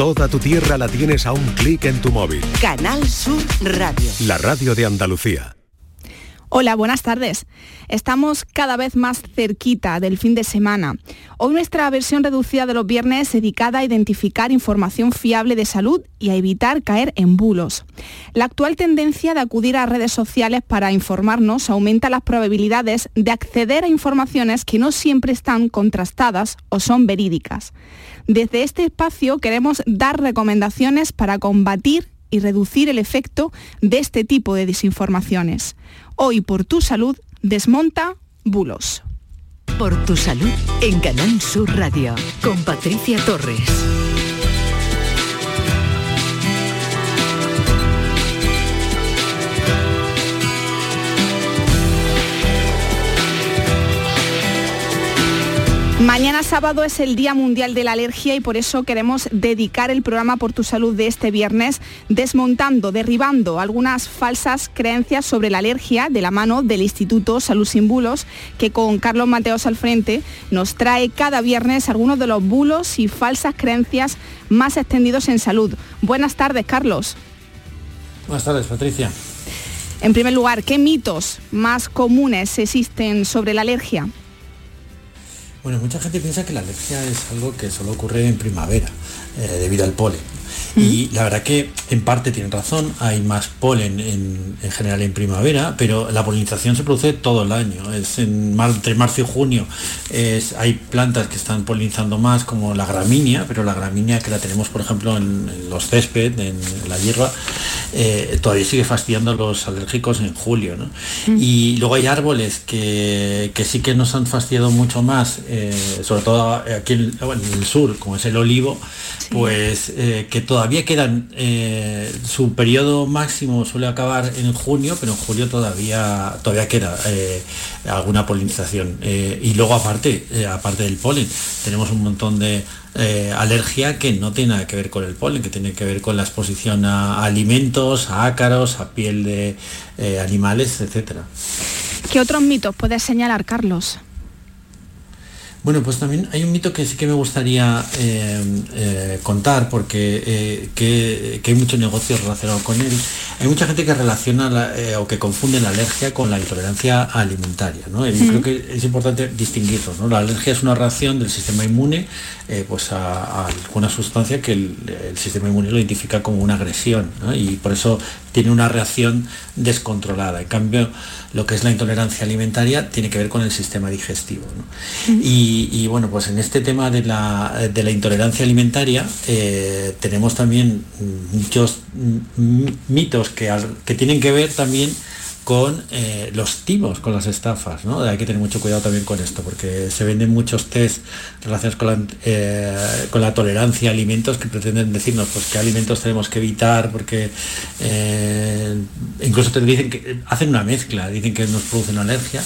Toda tu tierra la tienes a un clic en tu móvil. Canal Sur Radio. La radio de Andalucía. Hola, buenas tardes. Estamos cada vez más cerquita del fin de semana. Hoy nuestra versión reducida de los viernes es dedicada a identificar información fiable de salud y a evitar caer en bulos. La actual tendencia de acudir a redes sociales para informarnos aumenta las probabilidades de acceder a informaciones que no siempre están contrastadas o son verídicas. Desde este espacio queremos dar recomendaciones para combatir y reducir el efecto de este tipo de desinformaciones. Hoy por tu salud, desmonta bulos. Por tu salud en Canal Sur Radio con Patricia Torres. Mañana sábado es el Día Mundial de la Alergia y por eso queremos dedicar el programa Por tu Salud de este viernes desmontando, derribando algunas falsas creencias sobre la alergia de la mano del Instituto Salud Sin Bulos, que con Carlos Mateos al frente nos trae cada viernes algunos de los bulos y falsas creencias más extendidos en salud. Buenas tardes, Carlos. Buenas tardes, Patricia. En primer lugar, ¿qué mitos más comunes existen sobre la alergia? Bueno, mucha gente piensa que la alergia es algo que solo ocurre en primavera, eh, debido al polen. Y la verdad que en parte tienen razón, hay más polen en, general en primavera, pero la polinización se produce todo el año. Es en, entre marzo y junio es, hay plantas que están polinizando más, como la gramínea, pero la gramínea que la tenemos, por ejemplo, en, los césped, en, la hierba, eh, todavía sigue fastidiando a los alérgicos en julio. Y luego hay árboles que, sí que nos han fastidiado mucho más, eh, sobre todo aquí en, el sur, como es el olivo, pues eh, que todavía quedan, eh, su periodo máximo suele acabar en junio, pero en julio todavía, todavía queda eh, alguna polinización. y luego aparte, aparte del polen, tenemos un montón de alergia que no tiene nada que ver con el polen, que tiene que ver con la exposición a alimentos, a ácaros, a piel de animales, etcétera. ¿Qué otros mitos puedes señalar, Carlos? Bueno, pues también hay un mito que sí que me gustaría eh, eh, contar porque eh, que, hay mucho negocio relacionado con él. Hay mucha gente que relaciona o que confunde la alergia con la intolerancia alimentaria. ¿no? Y creo que es importante distinguirlo. ¿no? La alergia es una reacción del sistema inmune pues a, alguna sustancia que el, sistema inmune lo identifica como una agresión y por eso tiene una reacción descontrolada. En cambio, lo que es la intolerancia alimentaria tiene que ver con el sistema digestivo. y, bueno, pues en este tema de la, intolerancia alimentaria eh, tenemos también muchos mitos que, que tienen que ver también con eh, los timos, con las estafas. ¿no? Hay que tener mucho cuidado también con esto, porque se venden muchos test relacionados con la, eh, con la tolerancia a alimentos que pretenden decirnos pues, qué alimentos tenemos que evitar, porque eh, incluso te dicen que hacen una mezcla, dicen que nos producen alergia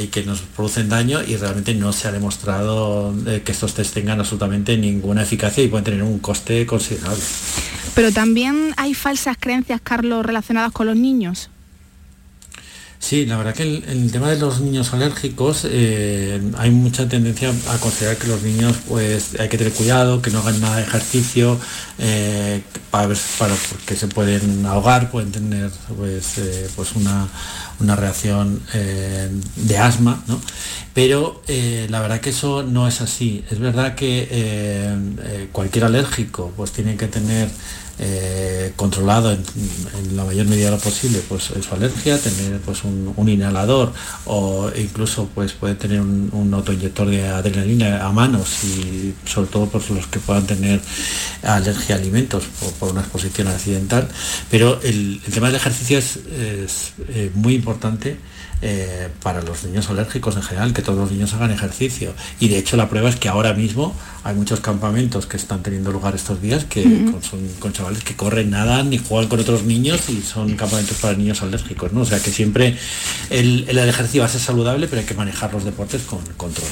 y que nos producen daño y realmente no se ha demostrado que estos test tengan absolutamente ninguna eficacia y pueden tener un coste considerable. Pero también hay falsas creencias, Carlos, relacionadas con los niños. Sí, la verdad que el, tema de los niños alérgicos eh, hay mucha tendencia a considerar que los niños pues hay que tener cuidado, que no hagan nada de ejercicio, eh, para, para porque se pueden ahogar, pueden tener pues, eh, pues una, reacción de asma, ¿no? pero la verdad que eso no es así. Es verdad que cualquier alérgico pues tiene que tener eh, controlado en, la mayor medida lo posible pues su alergia, tener pues un, inhalador o incluso pues puede tener un, autoinyector de adrenalina a manos y sobre todo por los que puedan tener alergia a alimentos por, una exposición accidental. Pero el, tema del ejercicio es, eh, muy importante eh, para los niños alérgicos en general, que todos los niños hagan ejercicio. Y de hecho la prueba es que ahora mismo hay muchos campamentos que están teniendo lugar estos días que son con chavales que corren, nadan y juegan con otros niños y son campamentos para niños alérgicos, ¿no? O sea que siempre el, el ejercicio va a ser saludable, pero hay que manejar los deportes con control.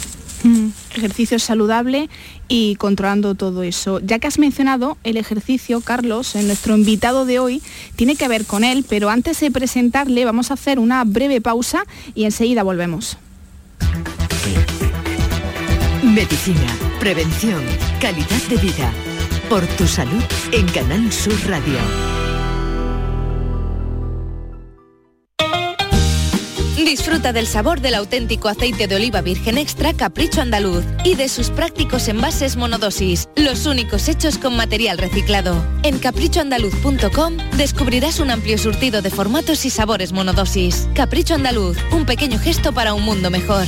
Ejercicio saludable y controlando todo eso. Ya que has mencionado el ejercicio, Carlos, nuestro invitado de hoy tiene que ver con él, pero antes de presentarle vamos a hacer una breve pausa y enseguida volvemos. Medicina, prevención, calidad de vida. Por tu salud en Canal Sur Radio. Disfruta del sabor del auténtico aceite de oliva virgen extra Capricho Andaluz y de sus prácticos envases monodosis, los únicos hechos con material reciclado. En caprichoandaluz.com descubrirás un amplio surtido de formatos y sabores monodosis. Capricho Andaluz, un pequeño gesto para un mundo mejor.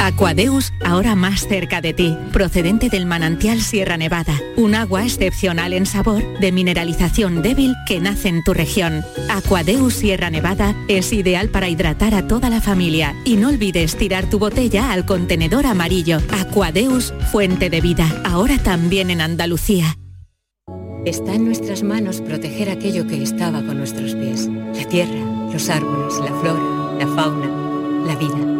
Aquadeus, ahora más cerca de ti, procedente del manantial Sierra Nevada, un agua excepcional en sabor, de mineralización débil que nace en tu región. Aquadeus Sierra Nevada es ideal para hidratar a toda la familia y no olvides tirar tu botella al contenedor amarillo. Aquadeus, fuente de vida, ahora también en Andalucía. Está en nuestras manos proteger aquello que estaba con nuestros pies, la tierra, los árboles, la flora, la fauna, la vida.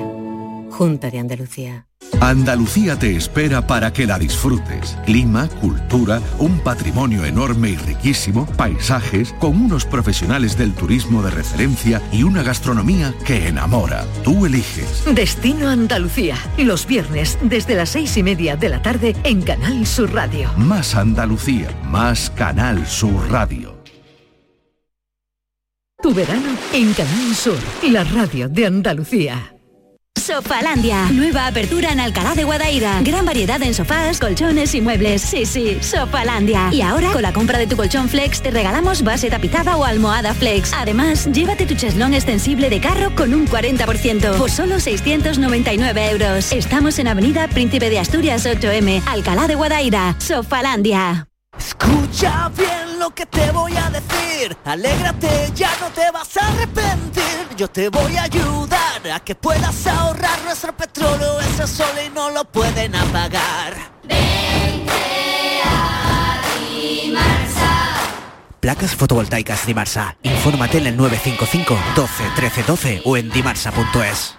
Junta de Andalucía. Andalucía te espera para que la disfrutes. Clima, cultura, un patrimonio enorme y riquísimo, paisajes, con unos profesionales del turismo de referencia y una gastronomía que enamora. Tú eliges. Destino Andalucía. Los viernes desde las seis y media de la tarde en Canal Sur Radio. Más Andalucía, más Canal Sur Radio. Tu verano en Canal Sur, la radio de Andalucía. Sofalandia. Nueva apertura en Alcalá de Guadaira. Gran variedad en sofás, colchones y muebles. Sí, sí, Sofalandia. Y ahora, con la compra de tu colchón Flex, te regalamos base tapizada o almohada Flex. Además, llévate tu cheslón extensible de carro con un 40% por solo 699 euros. Estamos en Avenida Príncipe de Asturias 8M, Alcalá de Guadaira. Sofalandia. Escucha bien lo que te voy a decir. Alégrate, ya no te vas a arrepentir. Yo te voy a ayudar a que puedas ahorrar nuestro petróleo. Ese sol y no lo pueden apagar. Placas fotovoltaicas Dimarsa. Infórmate en el 955 12 13 12 o en dimarsa.es.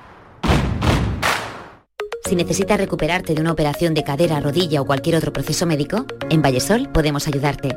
Si necesitas recuperarte de una operación de cadera, rodilla o cualquier otro proceso médico, en Vallesol podemos ayudarte.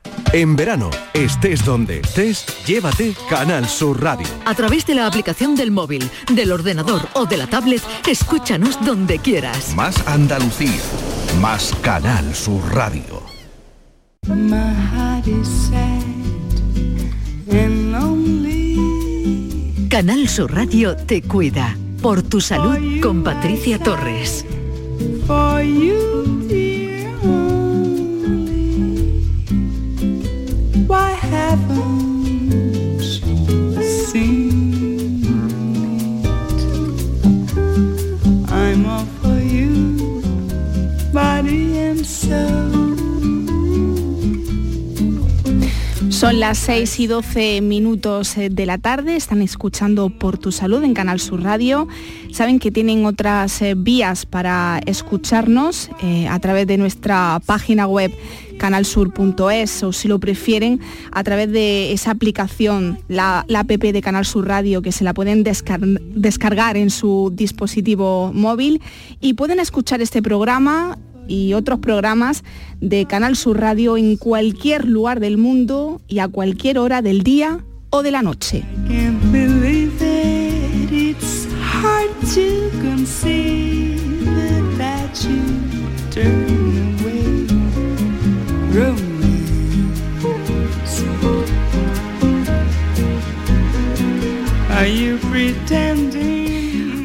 En verano, estés donde estés, llévate Canal Sur Radio. A través de la aplicación del móvil, del ordenador o de la tablet, escúchanos donde quieras. Más Andalucía, más Canal Sur Radio. Canal Sur Radio te cuida. Por tu salud con Patricia Torres. Haven't seen? I'm all for you, body and soul. Son las 6 y 12 minutos eh, de la tarde, están escuchando Por tu Salud en Canal Sur Radio. Saben que tienen otras eh, vías para escucharnos eh, a través de nuestra página web canalsur.es o si lo prefieren a través de esa aplicación, la, app de Canal Sur Radio que se la pueden descar- descargar en su dispositivo móvil y pueden escuchar este programa y otros programas de Canal Sur Radio en cualquier lugar del mundo y a cualquier hora del día o de la noche.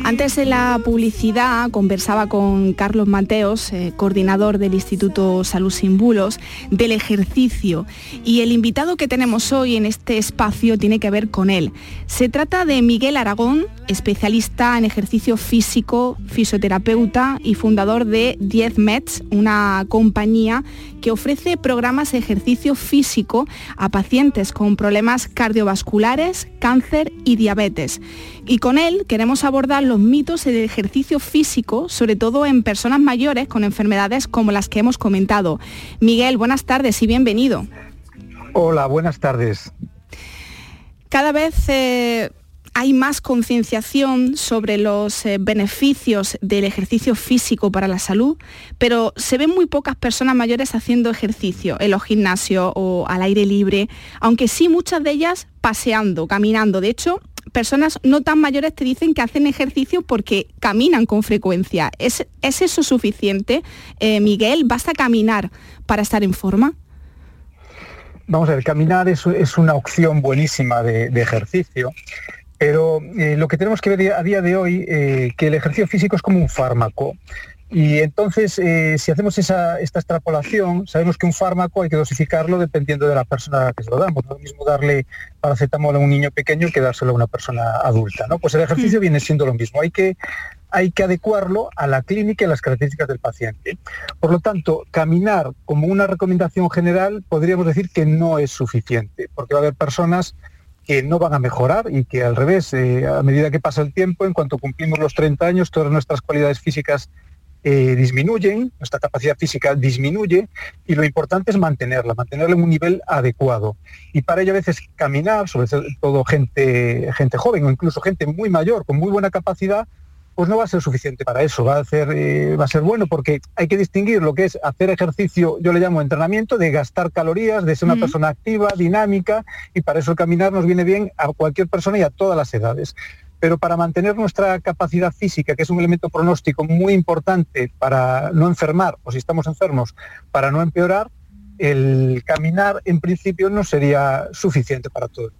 Antes de la publicidad conversaba con Carlos Mateos, eh, coordinador del Instituto Salud Sin Bulos, del ejercicio. Y el invitado que tenemos hoy en este espacio tiene que ver con él. Se trata de Miguel Aragón, especialista en ejercicio físico, fisioterapeuta y fundador de 10 Meds, una compañía que ofrece programas de ejercicio físico a pacientes con problemas cardiovasculares, cáncer y diabetes. Y con él queremos abordar los mitos del ejercicio físico, sobre todo en personas mayores con enfermedades como las que hemos comentado. Miguel, buenas tardes y bienvenido. Hola, buenas tardes. Cada vez eh, hay más concienciación sobre los eh, beneficios del ejercicio físico para la salud, pero se ven muy pocas personas mayores haciendo ejercicio en los gimnasios o al aire libre, aunque sí muchas de ellas paseando, caminando. De hecho, personas no tan mayores te dicen que hacen ejercicio porque caminan con frecuencia. ¿Es, es eso suficiente, eh, Miguel? ¿Basta caminar para estar en forma? Vamos a ver, caminar es, es una opción buenísima de, ejercicio, pero eh, lo que tenemos que ver a día de hoy, eh, que el ejercicio físico es como un fármaco. Y entonces, eh, si hacemos esa, esta extrapolación, sabemos que un fármaco hay que dosificarlo dependiendo de la persona a la que se lo damos. No es lo mismo darle paracetamol a un niño pequeño que dárselo a una persona adulta. ¿no? Pues el ejercicio viene siendo lo mismo. Hay que, hay que adecuarlo a la clínica y a las características del paciente. Por lo tanto, caminar como una recomendación general podríamos decir que no es suficiente, porque va a haber personas que no van a mejorar y que al revés, eh, a medida que pasa el tiempo, en cuanto cumplimos los 30 años, todas nuestras cualidades físicas eh, disminuyen, nuestra capacidad física disminuye y lo importante es mantenerla, mantenerla en un nivel adecuado. Y para ello a veces caminar, sobre todo gente, gente joven o incluso gente muy mayor con muy buena capacidad, pues no va a ser suficiente para eso, va a, ser, eh, va a ser bueno porque hay que distinguir lo que es hacer ejercicio, yo le llamo entrenamiento, de gastar calorías, de ser una persona activa, dinámica, y para eso el caminar nos viene bien a cualquier persona y a todas las edades. Pero para mantener nuestra capacidad física, que es un elemento pronóstico muy importante para no enfermar, o si estamos enfermos, para no empeorar, el caminar en principio no sería suficiente para todo.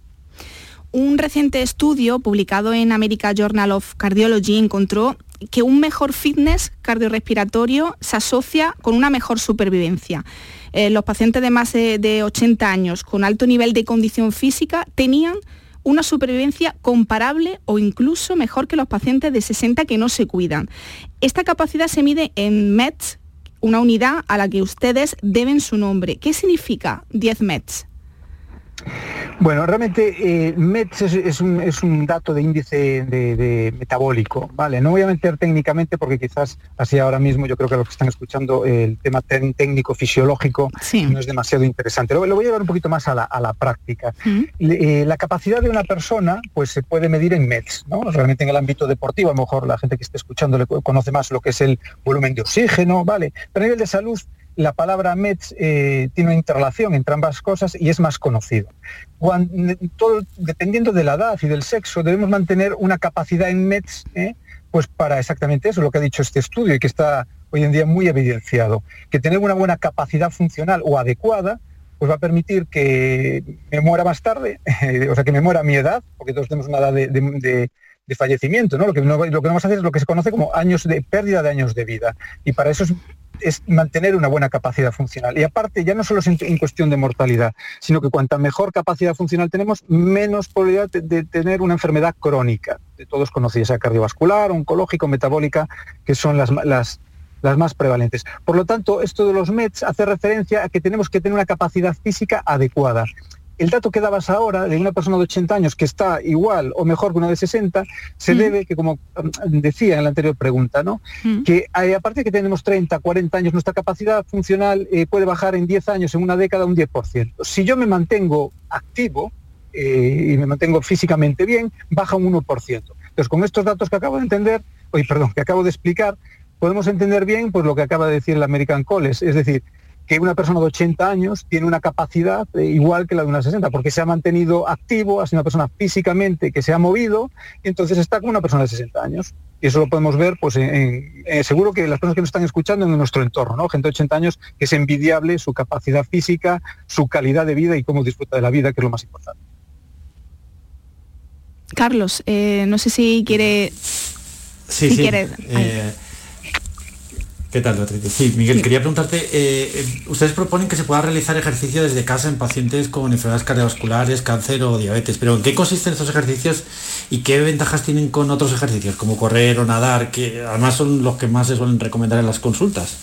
Un reciente estudio publicado en American Journal of Cardiology encontró que un mejor fitness cardiorrespiratorio se asocia con una mejor supervivencia. Eh, los pacientes de más de, de 80 años con alto nivel de condición física tenían una supervivencia comparable o incluso mejor que los pacientes de 60 que no se cuidan. Esta capacidad se mide en METS, una unidad a la que ustedes deben su nombre. ¿Qué significa 10 METS? Bueno, realmente eh, METS es, es, un, es, un, dato de índice de, de, metabólico, ¿vale? No voy a meter técnicamente porque quizás así ahora mismo yo creo que los que están escuchando el tema técnico fisiológico sí. no es demasiado interesante. Lo, lo, voy a llevar un poquito más a la, a la práctica. Le, eh, la capacidad de una persona pues se puede medir en METS, ¿no? Realmente en el ámbito deportivo, a lo mejor la gente que esté escuchando le conoce más lo que es el volumen de oxígeno, ¿vale? Pero a nivel de salud la palabra METS eh, tiene una interrelación entre ambas cosas y es más conocido. Dependiendo de la edad y del sexo, debemos mantener una capacidad en METS eh, pues para exactamente eso, lo que ha dicho este estudio y que está hoy en día muy evidenciado, que tener una buena capacidad funcional o adecuada pues va a permitir que me muera más tarde, o sea, que me muera a mi edad, porque todos tenemos una edad de, de, de de fallecimiento, ¿no? Lo que no, lo que no vamos a hacer es lo que se conoce como años de pérdida de años de vida. Y para eso es es mantener una buena capacidad funcional. Y aparte, ya no solo es en, cuestión de mortalidad, sino que cuanta mejor capacidad funcional tenemos, menos probabilidad de, tener una enfermedad crónica, de todos conocidos, sea cardiovascular, oncológica, metabólica, que son las, las, las más prevalentes. Por lo tanto, esto de los METs hace referencia a que tenemos que tener una capacidad física adecuada el dato que dabas ahora de una persona de 80 años que está igual o mejor que una de 60 se mm. debe, que como decía en la anterior pregunta, ¿no? Mm. que eh, aparte de que tenemos 30, 40 años, nuestra capacidad funcional eh, puede bajar en 10 años, en una década, un 10%. Si yo me mantengo activo eh, y me mantengo físicamente bien, baja un 1%. Entonces, con estos datos que acabo de entender, hoy perdón, que acabo de explicar, podemos entender bien pues, lo que acaba de decir el American College, es decir, que una persona de 80 años tiene una capacidad eh, igual que la de una 60, porque se ha mantenido activo, ha sido una persona físicamente que se ha movido, y entonces está como una persona de 60 años. Y eso lo podemos ver, pues en, en, eh, seguro que las personas que nos están escuchando en nuestro entorno, ¿no? Gente de 80 años que es envidiable su capacidad física, su calidad de vida y cómo disfruta de la vida, que es lo más importante. Carlos, eh, no sé si quiere... Sí, si sí. Quiere... ¿Qué tal, Beatriz? Sí, Miguel, quería preguntarte, eh, eh, ustedes proponen que se pueda realizar ejercicio desde casa en pacientes con enfermedades cardiovasculares, cáncer o diabetes, pero ¿en qué consisten estos ejercicios y qué ventajas tienen con otros ejercicios, como correr o nadar, que además son los que más se suelen recomendar en las consultas?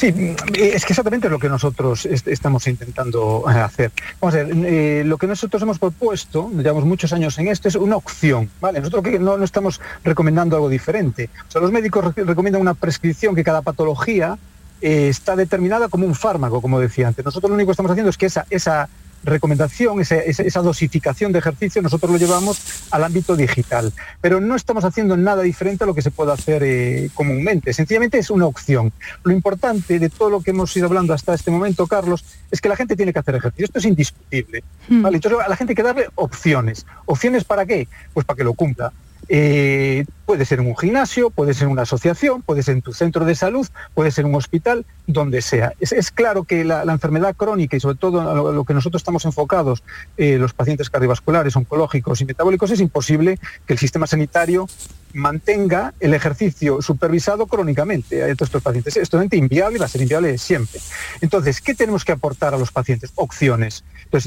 Sí, es que exactamente es lo que nosotros est- estamos intentando eh, hacer. Vamos a ver, eh, lo que nosotros hemos propuesto, llevamos muchos años en esto, es una opción, ¿vale? Nosotros que no, no estamos recomendando algo diferente. O sea, los médicos re- recomiendan una prescripción que cada patología eh, está determinada como un fármaco, como decía antes. Nosotros lo único que estamos haciendo es que esa recomendación, esa, dosificación de ejercicio, nosotros lo llevamos al ámbito digital. Pero no estamos haciendo nada diferente a lo que se puede hacer eh, comúnmente. Sencillamente es una opción. Lo importante de todo lo que hemos ido hablando hasta este momento, Carlos, es que la gente tiene que hacer ejercicio. Esto es indiscutible. ¿vale? Entonces a la gente hay que darle opciones. ¿Opciones para qué? Pues para que lo cumpla. Eh, puede ser un gimnasio, puede ser una asociación, puede ser en tu centro de salud, puede ser un hospital, donde sea. Es, claro que la, enfermedad crónica y sobre todo a lo, que nosotros estamos enfocados, eh, los pacientes cardiovasculares, oncológicos y metabólicos, es imposible que el sistema sanitario mantenga el ejercicio supervisado crónicamente a todos estos pacientes. Es totalmente inviable va a ser inviable siempre. Entonces, ¿qué tenemos que aportar a los pacientes? Opciones.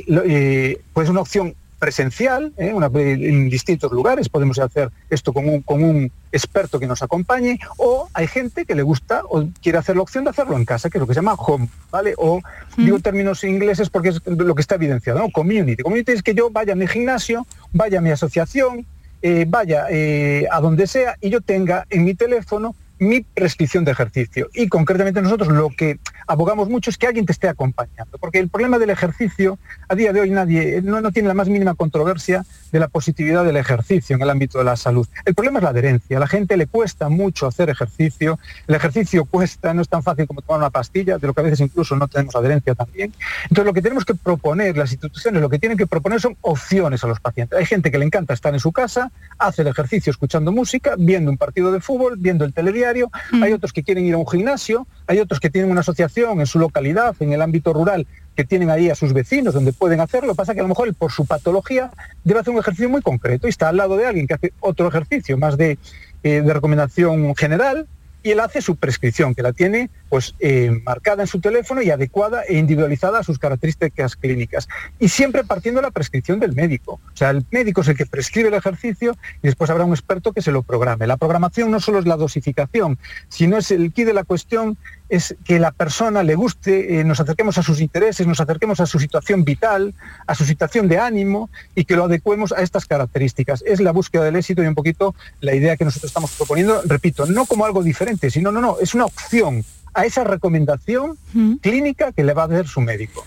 Eh, pues una opción presencial, ¿eh? Una- en distintos lugares, podemos hacer esto con un, con un experto que nos acompañe, o hay gente que le gusta o quiere hacer la opción de hacerlo en casa, que es lo que se llama home, ¿vale? O digo términos ingleses porque es lo que está evidenciado, ¿no? Community. Community es que yo vaya a mi gimnasio, vaya a mi asociación, eh, vaya eh, a donde sea y yo tenga en mi teléfono mi prescripción de ejercicio. Y concretamente nosotros lo que abogamos mucho es que alguien te esté acompañando, porque el problema del ejercicio, a día de hoy nadie, no, no tiene la más mínima controversia de la positividad del ejercicio en el ámbito de la salud. El problema es la adherencia, a la gente le cuesta mucho hacer ejercicio, el ejercicio cuesta, no es tan fácil como tomar una pastilla, de lo que a veces incluso no tenemos adherencia también. Entonces lo que tenemos que proponer, las instituciones lo que tienen que proponer son opciones a los pacientes. Hay gente que le encanta estar en su casa, hace el ejercicio escuchando música, viendo un partido de fútbol, viendo el telediario, hay otros que quieren ir a un gimnasio, hay otros que tienen una asociación en su localidad, en el ámbito rural, que tienen ahí a sus vecinos donde pueden hacerlo. Lo que pasa que a lo mejor él, por su patología debe hacer un ejercicio muy concreto y está al lado de alguien que hace otro ejercicio más de, eh, de recomendación general y él hace su prescripción, que la tiene pues eh, marcada en su teléfono y adecuada e individualizada a sus características clínicas. Y siempre partiendo de la prescripción del médico. O sea, el médico es el que prescribe el ejercicio y después habrá un experto que se lo programe. La programación no solo es la dosificación, sino es el quid de la cuestión es que la persona le guste, eh, nos acerquemos a sus intereses, nos acerquemos a su situación vital, a su situación de ánimo y que lo adecuemos a estas características. Es la búsqueda del éxito y un poquito la idea que nosotros estamos proponiendo, repito, no como algo diferente, sino, no, no, es una opción a esa recomendación clínica que le va a dar su médico.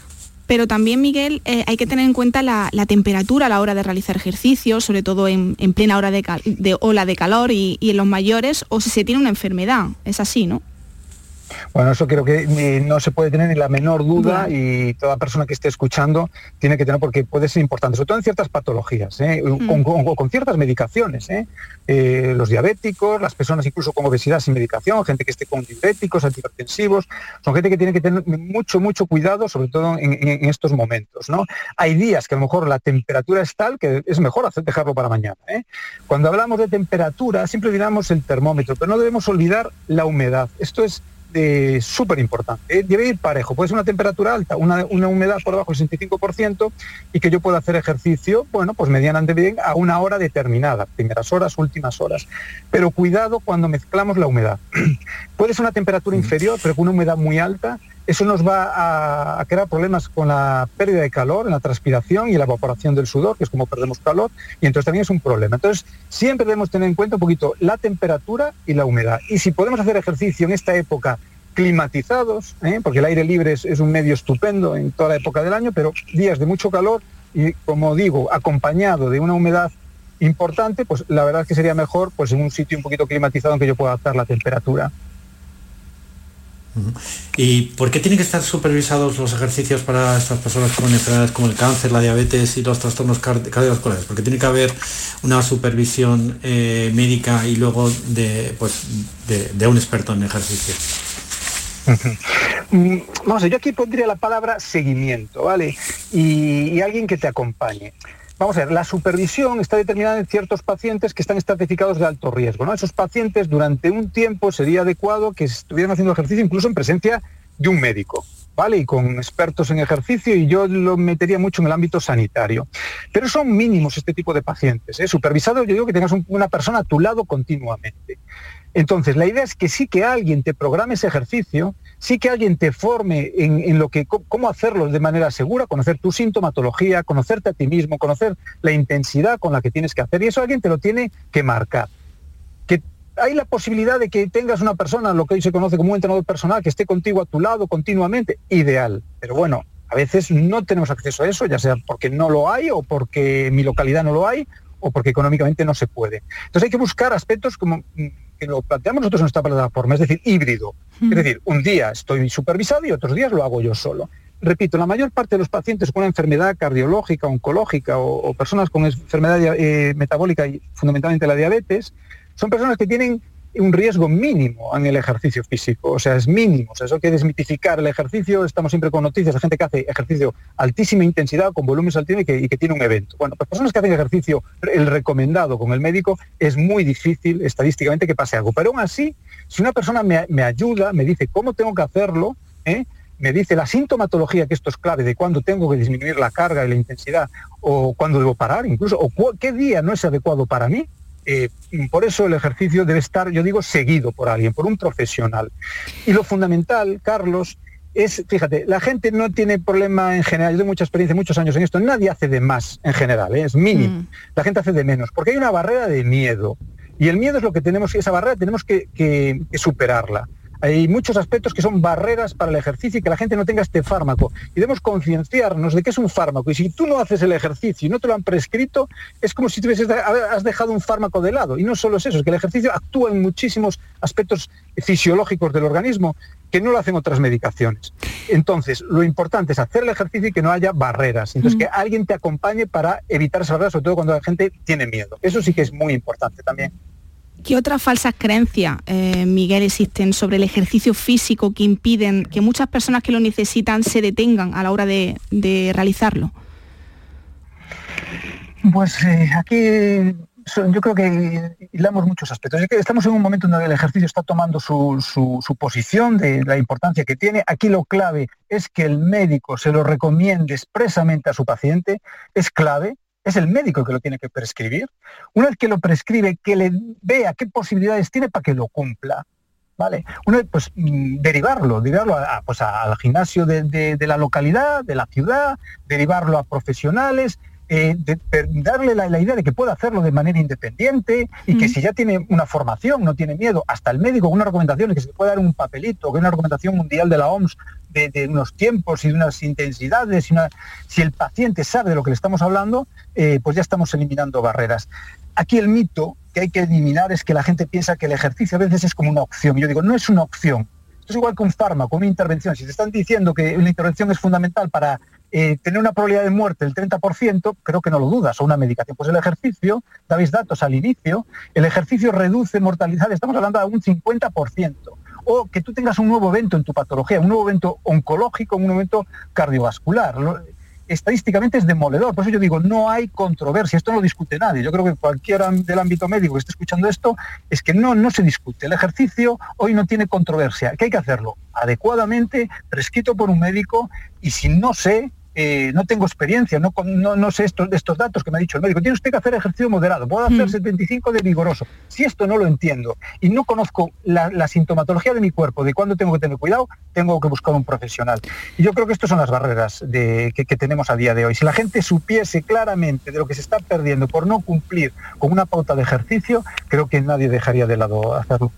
Pero también, Miguel, eh, hay que tener en cuenta la, la temperatura a la hora de realizar ejercicios, sobre todo en, en plena hora de, cal- de ola de calor y, y en los mayores, o si se tiene una enfermedad. Es así, ¿no? Bueno, eso creo que eh, no se puede tener ni la menor duda y toda persona que esté escuchando tiene que tener porque puede ser importante, sobre todo en ciertas patologías, ¿eh? con, con- con ciertas medicaciones. ¿eh? Eh, los diabéticos, las personas incluso con obesidad sin medicación, gente que esté con diuréticos, antihipertensivos, son gente que tiene que tener mucho, mucho cuidado, sobre todo en, en- en estos momentos. ¿no? Hay días que a lo mejor la temperatura es tal que es mejor hacer, dejarlo para mañana. Cuando hablamos de temperatura, siempre miramos el termómetro, pero no debemos olvidar la humedad. Esto es eh, súper importante. Debe ir parejo. Puede ser una temperatura alta, una, una humedad por debajo del 65% y que yo pueda hacer ejercicio, bueno, pues medianamente bien a una hora determinada, primeras horas, últimas horas. Pero cuidado cuando mezclamos la humedad. Puede ser una temperatura inferior, pero con una humedad muy alta. Eso nos va a, crear problemas con la pérdida de calor en la transpiración y la evaporación del sudor, que es como perdemos calor, y entonces también es un problema. Entonces, siempre debemos tener en cuenta un poquito la temperatura y la humedad. Y si podemos hacer ejercicio en esta época climatizados, ¿eh? porque el aire libre es, es un medio estupendo en toda la época del año, pero días de mucho calor y, como digo, acompañado de una humedad importante, pues la verdad es que sería mejor pues en un sitio un poquito climatizado en que yo pueda adaptar la temperatura. ¿Y por qué tienen que estar supervisados los ejercicios para estas personas con enfermedades como el cáncer, la diabetes y los trastornos car- cardiovasculares? Porque tiene que haber una supervisión eh, médica y luego de, pues, de, un experto en ejercicio. Mm, Vamos yo aquí pondría la palabra seguimiento, ¿vale? Y alguien que te acompañe. Vamos a ver, la supervisión está determinada en ciertos pacientes que están estratificados de alto riesgo. ¿no? Esos pacientes durante un tiempo sería adecuado que estuvieran haciendo ejercicio incluso en presencia de un médico. ¿Vale? Y con expertos en ejercicio y yo lo metería mucho en el ámbito sanitario. Pero son mínimos este tipo de pacientes. ¿eh? Supervisado, yo digo que tengas un- una persona a tu lado continuamente. Entonces, la idea es que sí que alguien te programe ese ejercicio, sí que alguien te forme en, lo que, cómo hacerlo de manera segura, conocer tu sintomatología, conocerte a ti mismo, conocer la intensidad con la que tienes que hacer, y eso alguien te lo tiene que marcar. Que hay la posibilidad de que tengas una persona, lo que hoy se conoce como un entrenador personal, que esté contigo a tu lado continuamente, ideal. Pero bueno, a veces no tenemos acceso a eso, ya sea porque no lo hay o porque en mi localidad no lo hay o porque económicamente no se puede. Entonces hay que buscar aspectos como mm, que lo planteamos nosotros en nuestra plataforma, es decir, híbrido. Es decir, un día estoy supervisado y otros días lo hago yo solo. Repito, la mayor parte de los pacientes con una enfermedad cardiológica, oncológica o, o personas con enfermedad eh, metabólica y fundamentalmente la diabetes, son personas que tienen un riesgo mínimo en el ejercicio físico, o sea, es mínimo, o sea, eso hay que desmitificar el ejercicio, estamos siempre con noticias de gente que hace ejercicio altísima intensidad, con volúmenes altísimos y que, tiene un evento. Bueno, pues personas que hacen ejercicio, el recomendado con el médico, es muy difícil estadísticamente que pase algo, pero aún así, si una persona me, me ayuda, me dice cómo tengo que hacerlo, ¿eh? me dice la sintomatología, que esto es clave, de cuándo tengo que disminuir la carga y la intensidad, o cuándo debo parar incluso, o qué día no es adecuado para mí, eh, por eso el ejercicio debe estar, yo digo, seguido por alguien, por un profesional. Y lo fundamental, Carlos, es, fíjate, la gente no tiene problema en general, yo tengo mucha experiencia, muchos años en esto, nadie hace de más en general, ¿eh? es mínimo, la gente hace de menos, porque hay una barrera de miedo. Y el miedo es lo que tenemos, esa barrera tenemos que, que- que superarla. Hay muchos aspectos que son barreras para el ejercicio y que la gente no tenga este fármaco. Y debemos concienciarnos de que es un fármaco. Y si tú no haces el ejercicio y no te lo han prescrito, es como si tuvieses, has dejado un fármaco de lado. Y no solo es eso, es que el ejercicio actúa en muchísimos aspectos fisiológicos del organismo que no lo hacen otras medicaciones. Entonces, lo importante es hacer el ejercicio y que no haya barreras. Entonces, Mm. que alguien te acompañe para evitar esas barreras, sobre todo cuando la gente tiene miedo. Eso sí que es muy importante también. ¿Qué otras falsas creencias, eh, Miguel, existen sobre el ejercicio físico que impiden que muchas personas que lo necesitan se detengan a la hora de, realizarlo? Pues eh, aquí yo creo que hilamos muchos aspectos. Estamos en un momento en donde el ejercicio está tomando su posición de la importancia que tiene. Aquí lo clave es que el médico se lo recomiende expresamente a su paciente. Es clave. Es el médico que lo tiene que prescribir. Una vez que lo prescribe, que le vea qué posibilidades tiene para que lo cumpla. ¿Vale? Vez, pues mm, derivarlo, derivarlo a- pues, al gimnasio de- de la localidad, de la ciudad, derivarlo a profesionales, eh, de- darle la, la idea de que puede hacerlo de manera independiente y que si ya tiene una formación, no tiene miedo, hasta el médico con unas recomendaciones, que se puede dar un papelito, que una recomendación mundial de la OMS de, de unos tiempos y de unas intensidades, y una- si el paciente sabe de lo que le estamos hablando, eh, pues ya estamos eliminando barreras. Aquí el mito que hay que eliminar es que la gente piensa que el ejercicio a veces es como una opción. Yo digo, no es una opción. Esto es igual que un fármaco, una intervención. Si te están diciendo que una intervención es fundamental para eh, tener una probabilidad de muerte del 30%, creo que no lo dudas, o una medicación. Pues el ejercicio, dabais datos al inicio, el ejercicio reduce mortalidad, estamos hablando de un 50%. O que tú tengas un nuevo evento en tu patología, un nuevo evento oncológico, un nuevo evento cardiovascular. Estadísticamente es demoledor. Por eso yo digo, no hay controversia, esto no lo discute nadie. Yo creo que cualquiera del ámbito médico que esté escuchando esto es que no, no se discute. El ejercicio hoy no tiene controversia, que hay que hacerlo adecuadamente, prescrito por un médico y si no sé, eh, no tengo experiencia, no, no, no sé estos, estos datos que me ha dicho el médico, tiene usted que hacer ejercicio moderado, puedo hacer 75 de vigoroso. Si esto no lo entiendo y no conozco la, la sintomatología de mi cuerpo, de cuándo tengo que tener cuidado, tengo que buscar un profesional. Y yo creo que estas son las barreras de- que, que tenemos a día de hoy. Si la gente supiese claramente de lo que se está perdiendo por no cumplir con una pauta de ejercicio, creo que nadie dejaría de lado hacerlo.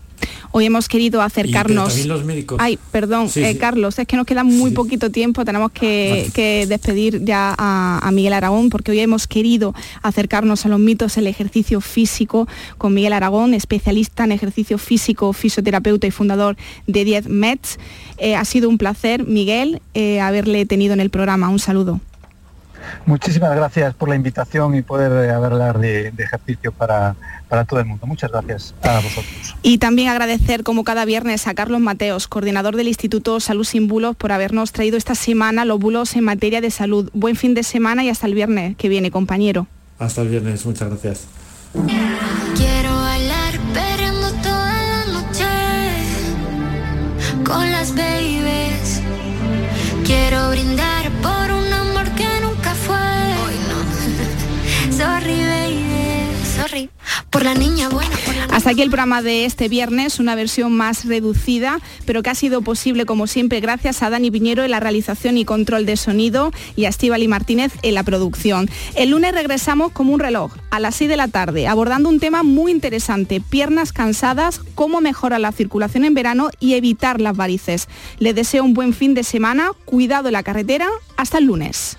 Hoy hemos querido acercarnos... también los médicos. Ay, perdón, Sí, eh, sí. Carlos, es que nos queda muy poquito tiempo, tenemos que, que despedir ya a, a Miguel Aragón, porque hoy hemos querido acercarnos a los mitos del ejercicio físico con Miguel Aragón, especialista en ejercicio físico, fisioterapeuta y fundador de 10 Mets. Eh, ha sido un placer, Miguel, eh, haberle tenido en el programa. Un saludo. Muchísimas gracias por la invitación y poder eh, hablar de, de ejercicio para, para todo el mundo. Muchas gracias a vosotros. Y también agradecer, como cada viernes, a Carlos Mateos, coordinador del Instituto Salud Sin Bulos, por habernos traído esta semana los bulos en materia de salud. Buen fin de semana y hasta el viernes que viene, compañero. Hasta el viernes, muchas gracias. Por la niña buena. Por la Hasta aquí el programa de este viernes, una versión más reducida, pero que ha sido posible, como siempre, gracias a Dani Piñero en la realización y control de sonido y a Estíbali Martínez en la producción. El lunes regresamos como un reloj, a las 6 de la tarde, abordando un tema muy interesante, piernas cansadas, cómo mejorar la circulación en verano y evitar las varices. Les deseo un buen fin de semana, cuidado en la carretera, hasta el lunes.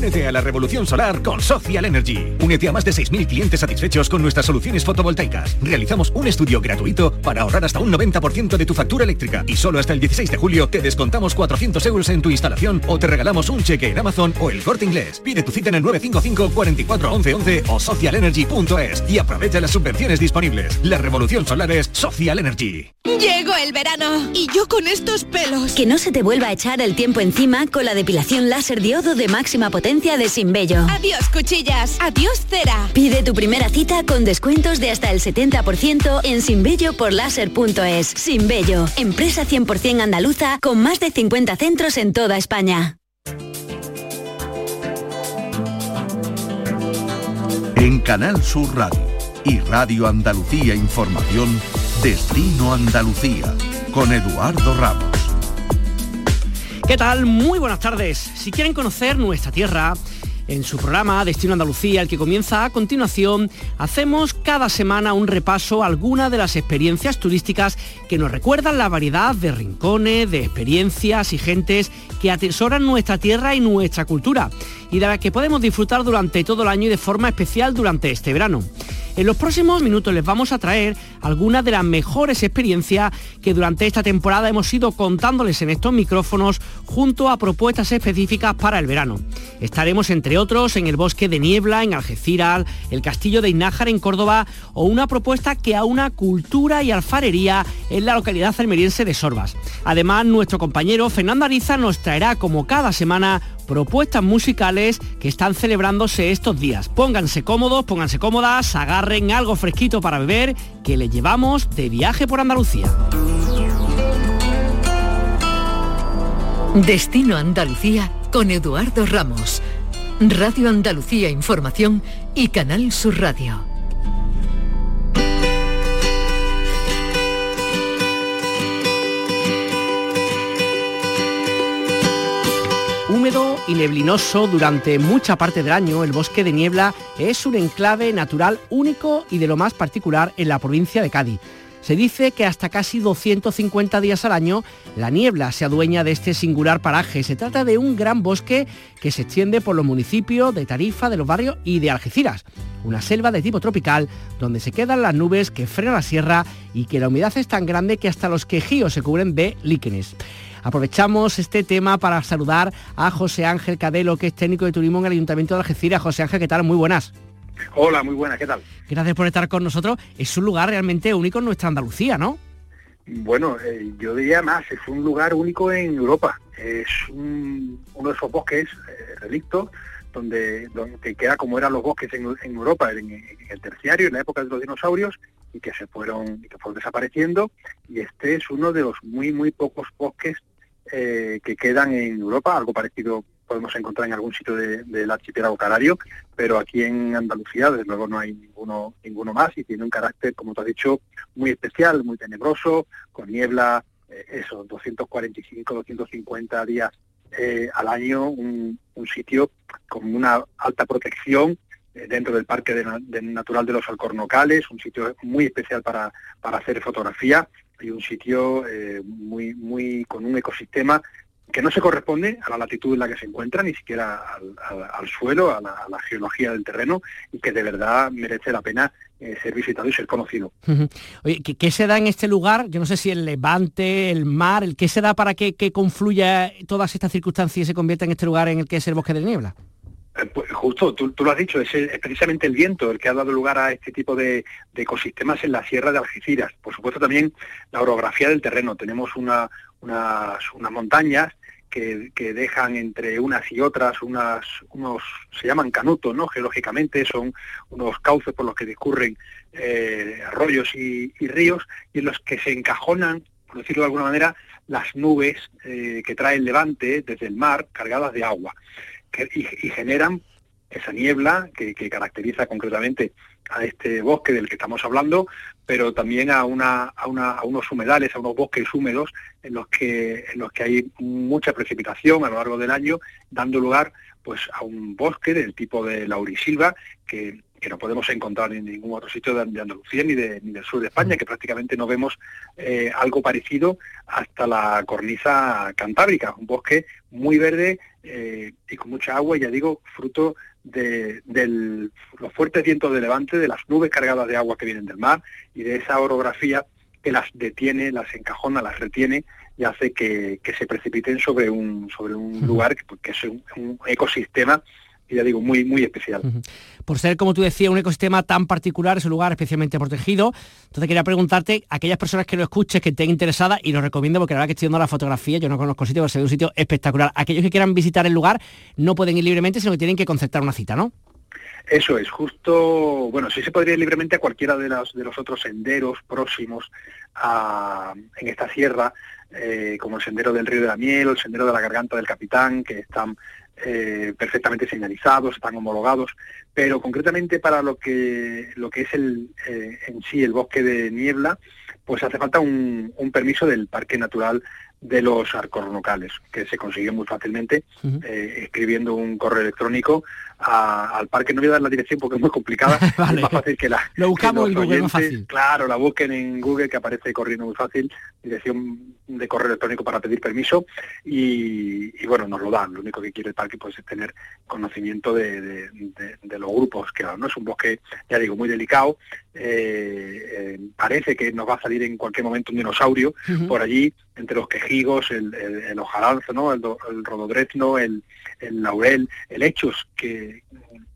Únete a la revolución solar con Social Energy. Únete a más de 6.000 clientes satisfechos con nuestras soluciones fotovoltaicas. Realizamos un estudio gratuito para ahorrar hasta un 90% de tu factura eléctrica. Y solo hasta el 16 de julio te descontamos 400 euros en tu instalación o te regalamos un cheque en Amazon o el corte inglés. Pide tu cita en el 955 44 11 11 o socialenergy.es y aprovecha las subvenciones disponibles. La revolución solar es Social Energy. Llegó el verano y yo con estos pelos. Que no se te vuelva a echar el tiempo encima con la depilación láser diodo de máxima potencia de Sinbello. Adiós cuchillas, adiós cera. Pide tu primera cita con descuentos de hasta el 70% en sinbelloporláser.es. Sinbello, empresa 100% andaluza con más de 50 centros en toda España. En Canal Sur Radio y Radio Andalucía Información, Destino Andalucía, con Eduardo Ramos. ¿Qué tal? Muy buenas tardes. Si quieren conocer nuestra tierra, en su programa Destino Andalucía, el que comienza a continuación, hacemos cada semana un repaso a alguna de las experiencias turísticas que nos recuerdan la variedad de rincones, de experiencias y gentes que atesoran nuestra tierra y nuestra cultura y de las que podemos disfrutar durante todo el año y de forma especial durante este verano. En los próximos minutos les vamos a traer algunas de las mejores experiencias que durante esta temporada hemos ido contándoles en estos micrófonos junto a propuestas específicas para el verano. Estaremos entre otros en el bosque de Niebla, en Algeciras, el castillo de Inájar en Córdoba o una propuesta que aúna cultura y alfarería en la localidad almeriense de Sorbas. Además, nuestro compañero Fernando Ariza nos traerá como cada semana propuestas musicales que están celebrándose estos días. Pónganse cómodos, pónganse cómodas, agarren algo fresquito para beber, que les llevamos de viaje por Andalucía. Destino Andalucía con Eduardo Ramos. Radio Andalucía Información y Canal Sur Radio. Húmedo y neblinoso durante mucha parte del año, el bosque de Niebla es un enclave natural único y de lo más particular en la provincia de Cádiz. Se dice que hasta casi 250 días al año la niebla se adueña de este singular paraje. Se trata de un gran bosque que se extiende por los municipios de Tarifa, de los barrios y de Algeciras. Una selva de tipo tropical donde se quedan las nubes que frenan la sierra y que la humedad es tan grande que hasta los quejíos se cubren de líquenes. Aprovechamos este tema para saludar a José Ángel Cadelo, que es técnico de turismo en el Ayuntamiento de Algeciras. José Ángel, ¿qué tal? Muy buenas. Hola, muy buenas, ¿qué tal? Gracias por estar con nosotros. Es un lugar realmente único en nuestra Andalucía, ¿no? Bueno, eh, yo diría más, es un lugar único en Europa. Es un- uno de esos bosques eh, relictos donde, donde que queda como eran los bosques en, en Europa en, en el terciario, en la época de los dinosaurios, y que se fueron, que fueron desapareciendo. Y este es uno de los muy, muy pocos bosques eh, que quedan en Europa, algo parecido podemos encontrar en algún sitio de- del archipiélago canario, pero aquí en Andalucía desde luego no hay ninguno, ninguno más y tiene un carácter, como tú has dicho, muy especial, muy tenebroso, con niebla, eh, eso, 245, 250 días eh, al año, un, sitio con una alta protección eh, dentro del Parque Natural de los Alcornocales, un sitio muy especial para, para hacer fotografía y un sitio eh, muy, muy con un ecosistema que no se corresponde a la latitud en la que se encuentra, ni siquiera al, suelo, a la, geología del terreno, y que de verdad merece la pena eh, ser visitado y ser conocido. Oye, ¿qué, qué se da en este lugar? Yo no sé si el levante, el mar, el qué se da para que, que confluya todas estas circunstancias y se convierta en este lugar en el que es el bosque de niebla. Eh, pues justo, tú, tú lo has dicho, es, precisamente el viento el que ha dado lugar a este tipo de, ecosistemas en la sierra de Algeciras. Por supuesto también la orografía del terreno. Tenemos una- unas, unas montañas que, que dejan entre unas y otras unas, unos, se llaman canutos, ¿no? Geológicamente son unos cauces por los que discurren eh, arroyos y, y ríos y en los que se encajonan, por decirlo de alguna manera, las nubes eh, que trae el levante desde el mar cargadas de agua que- y, y generan esa niebla que, que caracteriza concretamente a este bosque del que estamos hablando, pero también a, una, a, una- a unos humedales, a unos bosques húmedos en los que en los que hay mucha precipitación a lo largo del año, dando lugar pues a un bosque del tipo de laurisilva que, que no podemos encontrar en ningún otro sitio de, Andalucía ni, de- del sur de España, que prácticamente no vemos eh, algo parecido hasta la cornisa cantábrica, un bosque muy verde eh, y con mucha agua, ya digo, fruto de, del- los fuertes vientos de levante, de las nubes cargadas de agua que vienen del mar y de esa orografía que las detiene, las encajona, las retiene y hace que, que se precipiten sobre un, sobre un lugar que, que es un, un ecosistema, ya digo, muy, muy especial. Por ser, como tú decías, un ecosistema tan particular, es un lugar especialmente protegido. Entonces quería preguntarte, aquellas personas que lo escuchen, que estén interesadas, y lo recomiendo porque la verdad que estoy viendo la fotografía, yo no conozco el sitio, pero se ve un sitio espectacular. Aquellos que quieran visitar el lugar no pueden ir libremente, sino que tienen que concertar una cita, ¿no? Eso es, justo, bueno, sí se podría ir libremente a cualquiera de, las, de los otros senderos próximos a- en esta sierra, eh, como el sendero del Río de la Miel o el sendero de la Garganta del Capitán, que están eh, perfectamente señalizados, están homologados, pero concretamente para lo que, lo que es el, eh, en sí el bosque de niebla, pues hace falta un, un permiso del Parque Natural de los Arcornocales, que se consigue muy fácilmente eh, escribiendo un correo electrónico a- al parque. No voy a dar la dirección porque es muy complicada, Vale. es más fácil que la... Lo buscamos en Google, oyentes- fácil. Claro, la busquen en Google que aparece corriendo muy fácil, dirección de correo electrónico para pedir permiso y, y, bueno, nos lo dan. Lo único que quiere el parque pues es tener conocimiento de, de- de- de los grupos que no es un bosque, ya digo, muy delicado. Eh, eh, parece que nos va a salir en cualquier momento un dinosaurio por allí, entre los quejigos, el, el, el hojaranzo, ¿no? el, el rododrezno, el, el laurel, helechos, que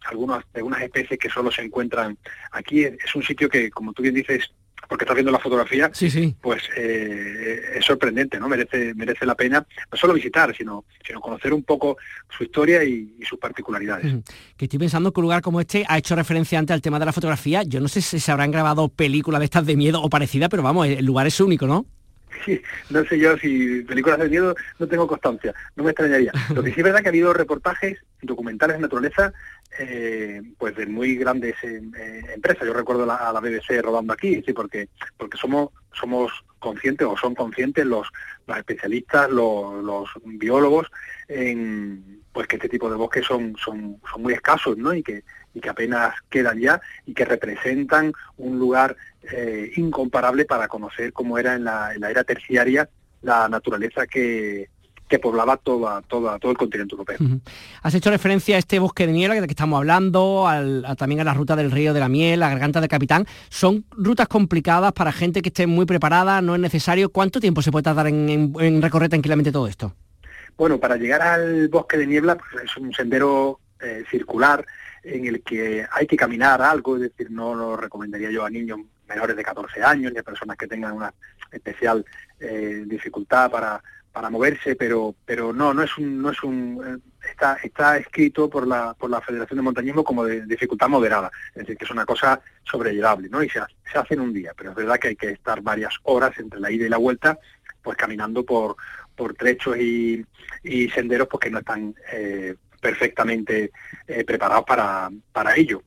algunas de unas especies que solo se encuentran aquí. Es un sitio que, como tú bien dices, porque estás viendo la fotografía, sí, sí. pues eh, es sorprendente, ¿no? Merece, merece la pena no solo visitar, sino, sino conocer un poco su historia y, y sus particularidades. Que estoy pensando que un lugar como este ha hecho referencia antes al tema de la fotografía. Yo no sé si se habrán grabado películas de estas de miedo o parecidas, pero vamos, el lugar es único, ¿no? No sé yo si películas de miedo no tengo constancia, no me extrañaría. Lo que sí es verdad que ha habido reportajes documentales de naturaleza eh, pues de muy grandes eh, eh, empresas. Yo recuerdo la- a la BBC rodando aquí, sí, porque porque somos somos conscientes o son conscientes los, los especialistas, los, los biólogos en pues que este tipo de bosques son son, son muy escasos, ¿no? Y que y que apenas quedan ya y que representan un lugar eh, incomparable para conocer cómo era en la, en la era terciaria la naturaleza que, que poblaba toda, toda, todo el continente europeo. Has hecho referencia a este bosque de niebla del que estamos hablando, al- a- también a la ruta del río de la miel, la garganta del capitán. Son rutas complicadas para gente que esté muy preparada, no es necesario. ¿Cuánto tiempo se puede tardar en, en- en recorrer tranquilamente todo esto? Bueno, para llegar al bosque de niebla pues, es un sendero eh, circular en el que hay que caminar algo, es decir, no lo recomendaría yo a niños menores de 14 años ni a personas que tengan unas especial eh, dificultad para, para moverse, pero pero no, no es un, no es un eh, está, está escrito por la, por la Federación de Montañismo como de dificultad moderada, es decir, que es una cosa sobrellevable, ¿no? Y se, se hace en un día, pero es verdad que hay que estar varias horas entre la ida y la vuelta, pues caminando por, por trechos y, y senderos pues que no están eh, perfectamente eh, preparados para, para ello.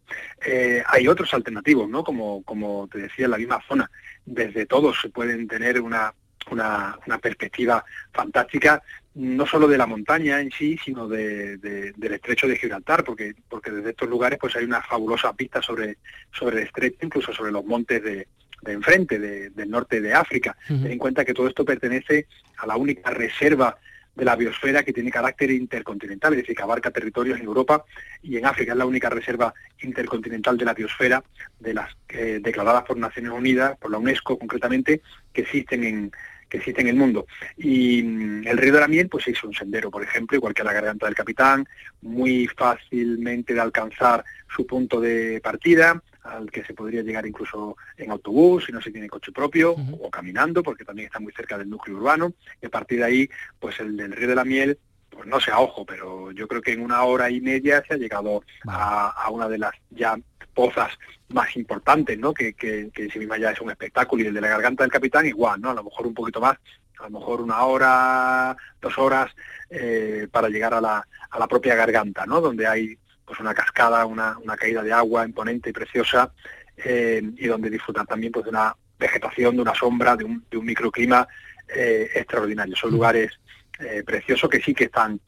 Eh, hay otros alternativos, ¿no? Como, como te decía, en la misma zona. Desde todos se pueden tener una, una, una perspectiva fantástica, no solo de la montaña en sí, sino de- de- del estrecho de Gibraltar, porque, porque desde estos lugares pues hay unas fabulosas vistas sobre, sobre el estrecho, incluso sobre los montes de, de enfrente, de- del norte de África. Ten en cuenta que todo esto pertenece a la única reserva de la biosfera que tiene carácter intercontinental, es decir, que abarca territorios en Europa y en África. Es la única reserva intercontinental de la biosfera, de las eh, declaradas por Naciones Unidas, por la UNESCO concretamente, que existen en que existe en el mundo. Y mm, el río de la miel pues es un sendero, por ejemplo, igual que la garganta del capitán, muy fácilmente de alcanzar su punto de partida, al que se podría llegar incluso en autobús, si no se tiene coche propio, o caminando, porque también está muy cerca del núcleo urbano, y a partir de ahí, pues el del río de la miel, pues no sé a ojo, pero yo creo que en una hora y media se ha llegado a, a una de las ya pozas más importantes, ¿no? Que, que, que en sí misma ya es un espectáculo, y el de la garganta del capitán igual, ¿no? A lo mejor un poquito más, a lo mejor una hora, dos horas, eh, para llegar a la, a la propia garganta, ¿no? Donde hay pues una cascada, una, una caída de agua imponente y preciosa, eh, y donde disfrutar también pues de una vegetación, de una sombra, de un, de un microclima eh, extraordinario. Son lugares eh, preciosos que sí que están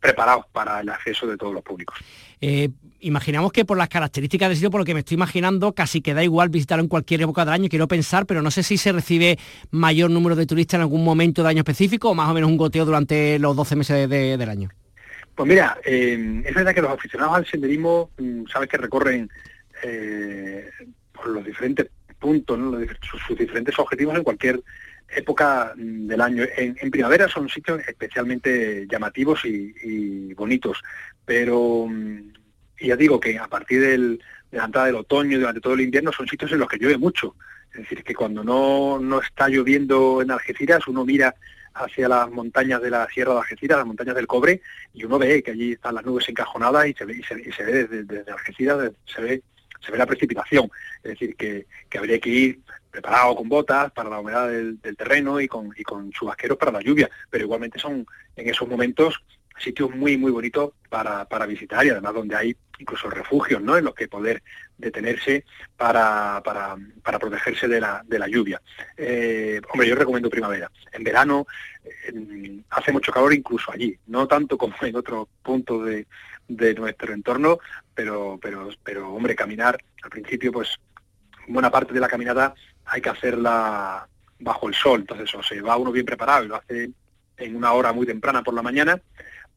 preparados para el acceso de todos los públicos. Eh, imaginamos que por las características del sitio, por lo que me estoy imaginando, casi que da igual visitarlo en cualquier época del año, quiero pensar, pero no sé si se recibe mayor número de turistas en algún momento de año específico o más o menos un goteo durante los 12 meses de- del año. Pues mira, eh, es verdad que los aficionados al senderismo, mm, sabes que recorren eh, los diferentes puntos, sus, diferentes objetivos en cualquier época mm, del año. En, primavera son sitios especialmente llamativos y, bonitos, pero mm, ya digo que a partir del- de la entrada del otoño y durante todo el invierno son sitios en los que llueve mucho. Es decir, que cuando no, no está lloviendo en Algeciras, uno mira hacia las montañas de la Sierra de Algeciras, las montañas del Cobre, y uno ve que allí están las nubes encajonadas y se ve, y se, y se ve desde, desde se ve, se ve la precipitación. Es decir, que, que habría que ir preparado con botas para la humedad del, del terreno y con, y con chubasqueros para la lluvia, pero igualmente son en esos momentos sitios muy, muy bonitos para, para visitar y además donde hay incluso refugios ¿no? en los que poder detenerse para, para, para protegerse de la, de la lluvia. Eh, hombre, yo recomiendo primavera. En verano hace mucho calor incluso allí, no tanto como en otros puntos de, de nuestro entorno, pero, pero, pero hombre, caminar al principio, pues buena parte de la caminata hay que hacerla bajo el sol, entonces o se va uno bien preparado y lo hace en una hora muy temprana por la mañana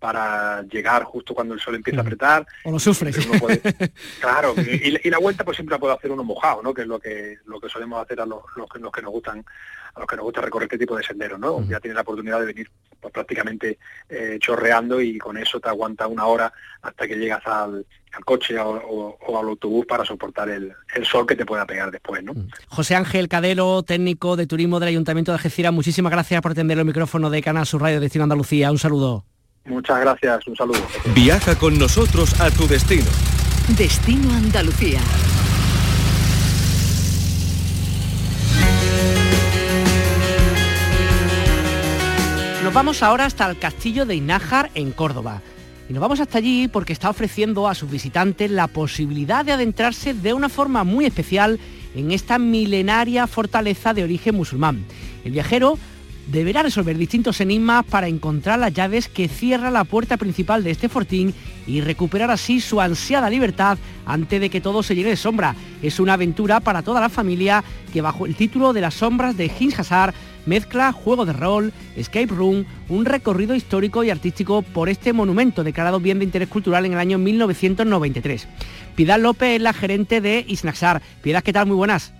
para llegar justo cuando el sol empieza a apretar O lo sufres. Puede- claro, y, y la vuelta pues siempre la puede hacer uno mojado, ¿no? Que es lo que lo que solemos hacer a los, los que, los que nos gustan a los que nos gusta recorrer este tipo de senderos, ¿no? Ya tienes la oportunidad de venir pues, prácticamente eh, chorreando y con eso te aguanta una hora hasta que llegas al, al coche o, o- o al autobús para soportar el, el sol que te pueda pegar después, ¿no? José Ángel Cadelo, técnico de turismo del Ayuntamiento de Algeciras, muchísimas gracias por atender el micrófono de Canal Sur Radio Destino Andalucía. Un saludo. Muchas gracias, un saludo. Viaja con nosotros a tu destino. Destino Andalucía. Nos vamos ahora hasta el castillo de Inájar en Córdoba. Y nos vamos hasta allí porque está ofreciendo a sus visitantes la posibilidad de adentrarse de una forma muy especial en esta milenaria fortaleza de origen musulmán. El viajero deberá resolver distintos enigmas para encontrar las llaves que cierran la puerta principal de este fortín y recuperar así su ansiada libertad antes de que todo se llene de sombra. Es una aventura para toda la familia que bajo el título de las sombras de Hins Hazar mezcla juego de rol, escape room, un recorrido histórico y artístico por este monumento declarado bien de interés cultural en el año 1993. Piedad López es la gerente de Isnaxar. Piedad, ¿qué tal? Muy buenas.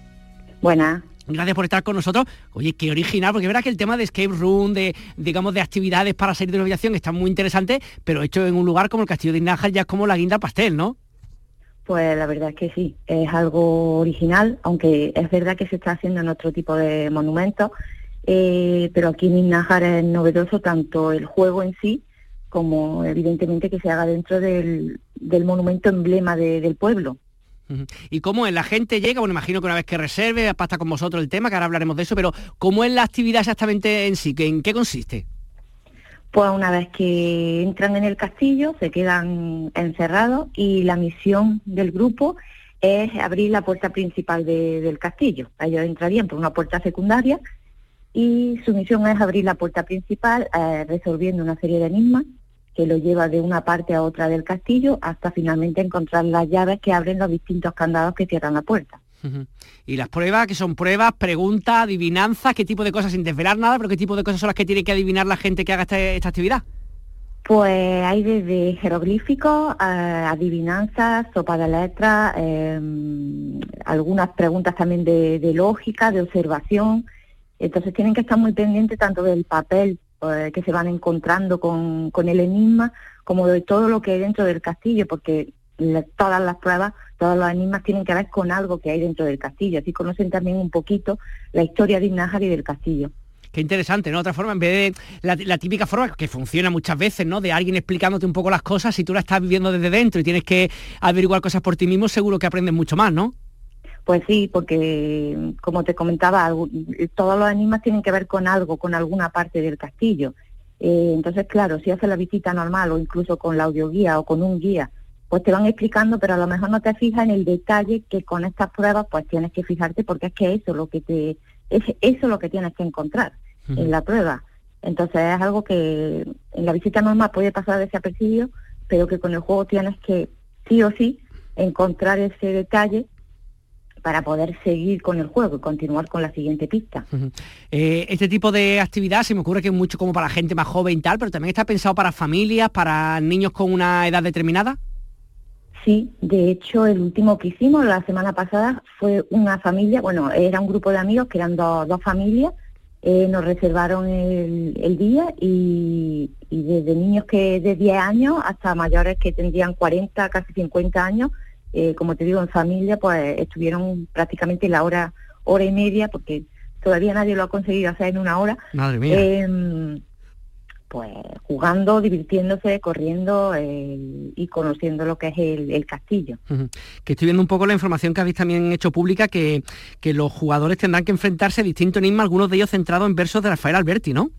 Buenas. Gracias por estar con nosotros. Oye, qué original, porque verdad que el tema de escape room, de digamos de actividades para salir de una habitación está muy interesante, pero hecho en un lugar como el Castillo de Inajar ya es como la guinda pastel, ¿no? Pues la verdad es que sí, es algo original, aunque es verdad que se está haciendo en otro tipo de monumentos, eh, pero aquí en Innájar es novedoso tanto el juego en sí como evidentemente que se haga dentro del, monumento emblema de- del pueblo. ¿Y cómo es? La gente llega, bueno, imagino que una vez que reserve, pasta con vosotros el tema, que ahora hablaremos de eso, pero ¿cómo es la actividad exactamente en sí? ¿Que- ¿En qué consiste? Pues una vez que entran en el castillo, se quedan encerrados y la misión del grupo es abrir la puerta principal de- del castillo. Ellos entrarían por una puerta secundaria y su misión es abrir la puerta principal eh, resolviendo una serie de enigmas que lo lleva de una parte a otra del castillo hasta finalmente encontrar las llaves que abren los distintos candados que cierran la puerta. Y las pruebas, que son pruebas, preguntas, adivinanzas, qué tipo de cosas, sin desvelar nada, pero qué tipo de cosas son las que tiene que adivinar la gente que haga esta, esta actividad. Pues hay desde jeroglíficos, eh, adivinanzas, sopa de letras, eh, algunas preguntas también de, de lógica, de observación. Entonces tienen que estar muy pendientes tanto del papel eh, que se van encontrando con, con el enigma, como de todo lo que hay dentro del castillo, porque todas las pruebas, todos los enigmas tienen que ver con algo que hay dentro del castillo. Así conocen también un poquito la historia de Innájar y del castillo. Qué interesante, ¿no? Otra forma, en vez de la, la típica forma que funciona muchas veces, ¿no? De alguien explicándote un poco las cosas, si tú la estás viviendo desde dentro y tienes que averiguar cosas por ti mismo, seguro que aprendes mucho más, ¿no? Pues sí, porque como te comentaba, todos los enigmas tienen que ver con algo, con alguna parte del castillo. Eh, entonces, claro, si haces la visita normal o incluso con la audioguía o con un guía, pues te van explicando, pero a lo mejor no te fijas en el detalle que con estas pruebas pues tienes que fijarte porque es que eso lo que te es eso lo que tienes que encontrar en la prueba. Entonces es algo que en la visita normal puede pasar desapercibido, pero que con el juego tienes que sí o sí encontrar ese detalle para poder seguir con el juego y continuar con la siguiente pista. Eh, este tipo de actividad se me ocurre que es mucho como para gente más joven y tal, pero también está pensado para familias, para niños con una edad determinada. Sí, de hecho el último que hicimos la semana pasada fue una familia, bueno, era un grupo de amigos que eran dos, dos familias, eh, nos reservaron el, el día y, y desde niños que de 10 años hasta mayores que tendrían 40, casi 50 años, eh, como te digo, en familia, pues estuvieron prácticamente la hora, hora y media, porque todavía nadie lo ha conseguido hacer en una hora. Madre mía. Em, pues jugando, divirtiéndose, corriendo eh, y conociendo lo que es el, el castillo. Que estoy viendo un poco la información que habéis también hecho pública, que, que los jugadores tendrán que enfrentarse a distintos enigmas, algunos de ellos centrados en versos de Rafael Alberti, ¿no?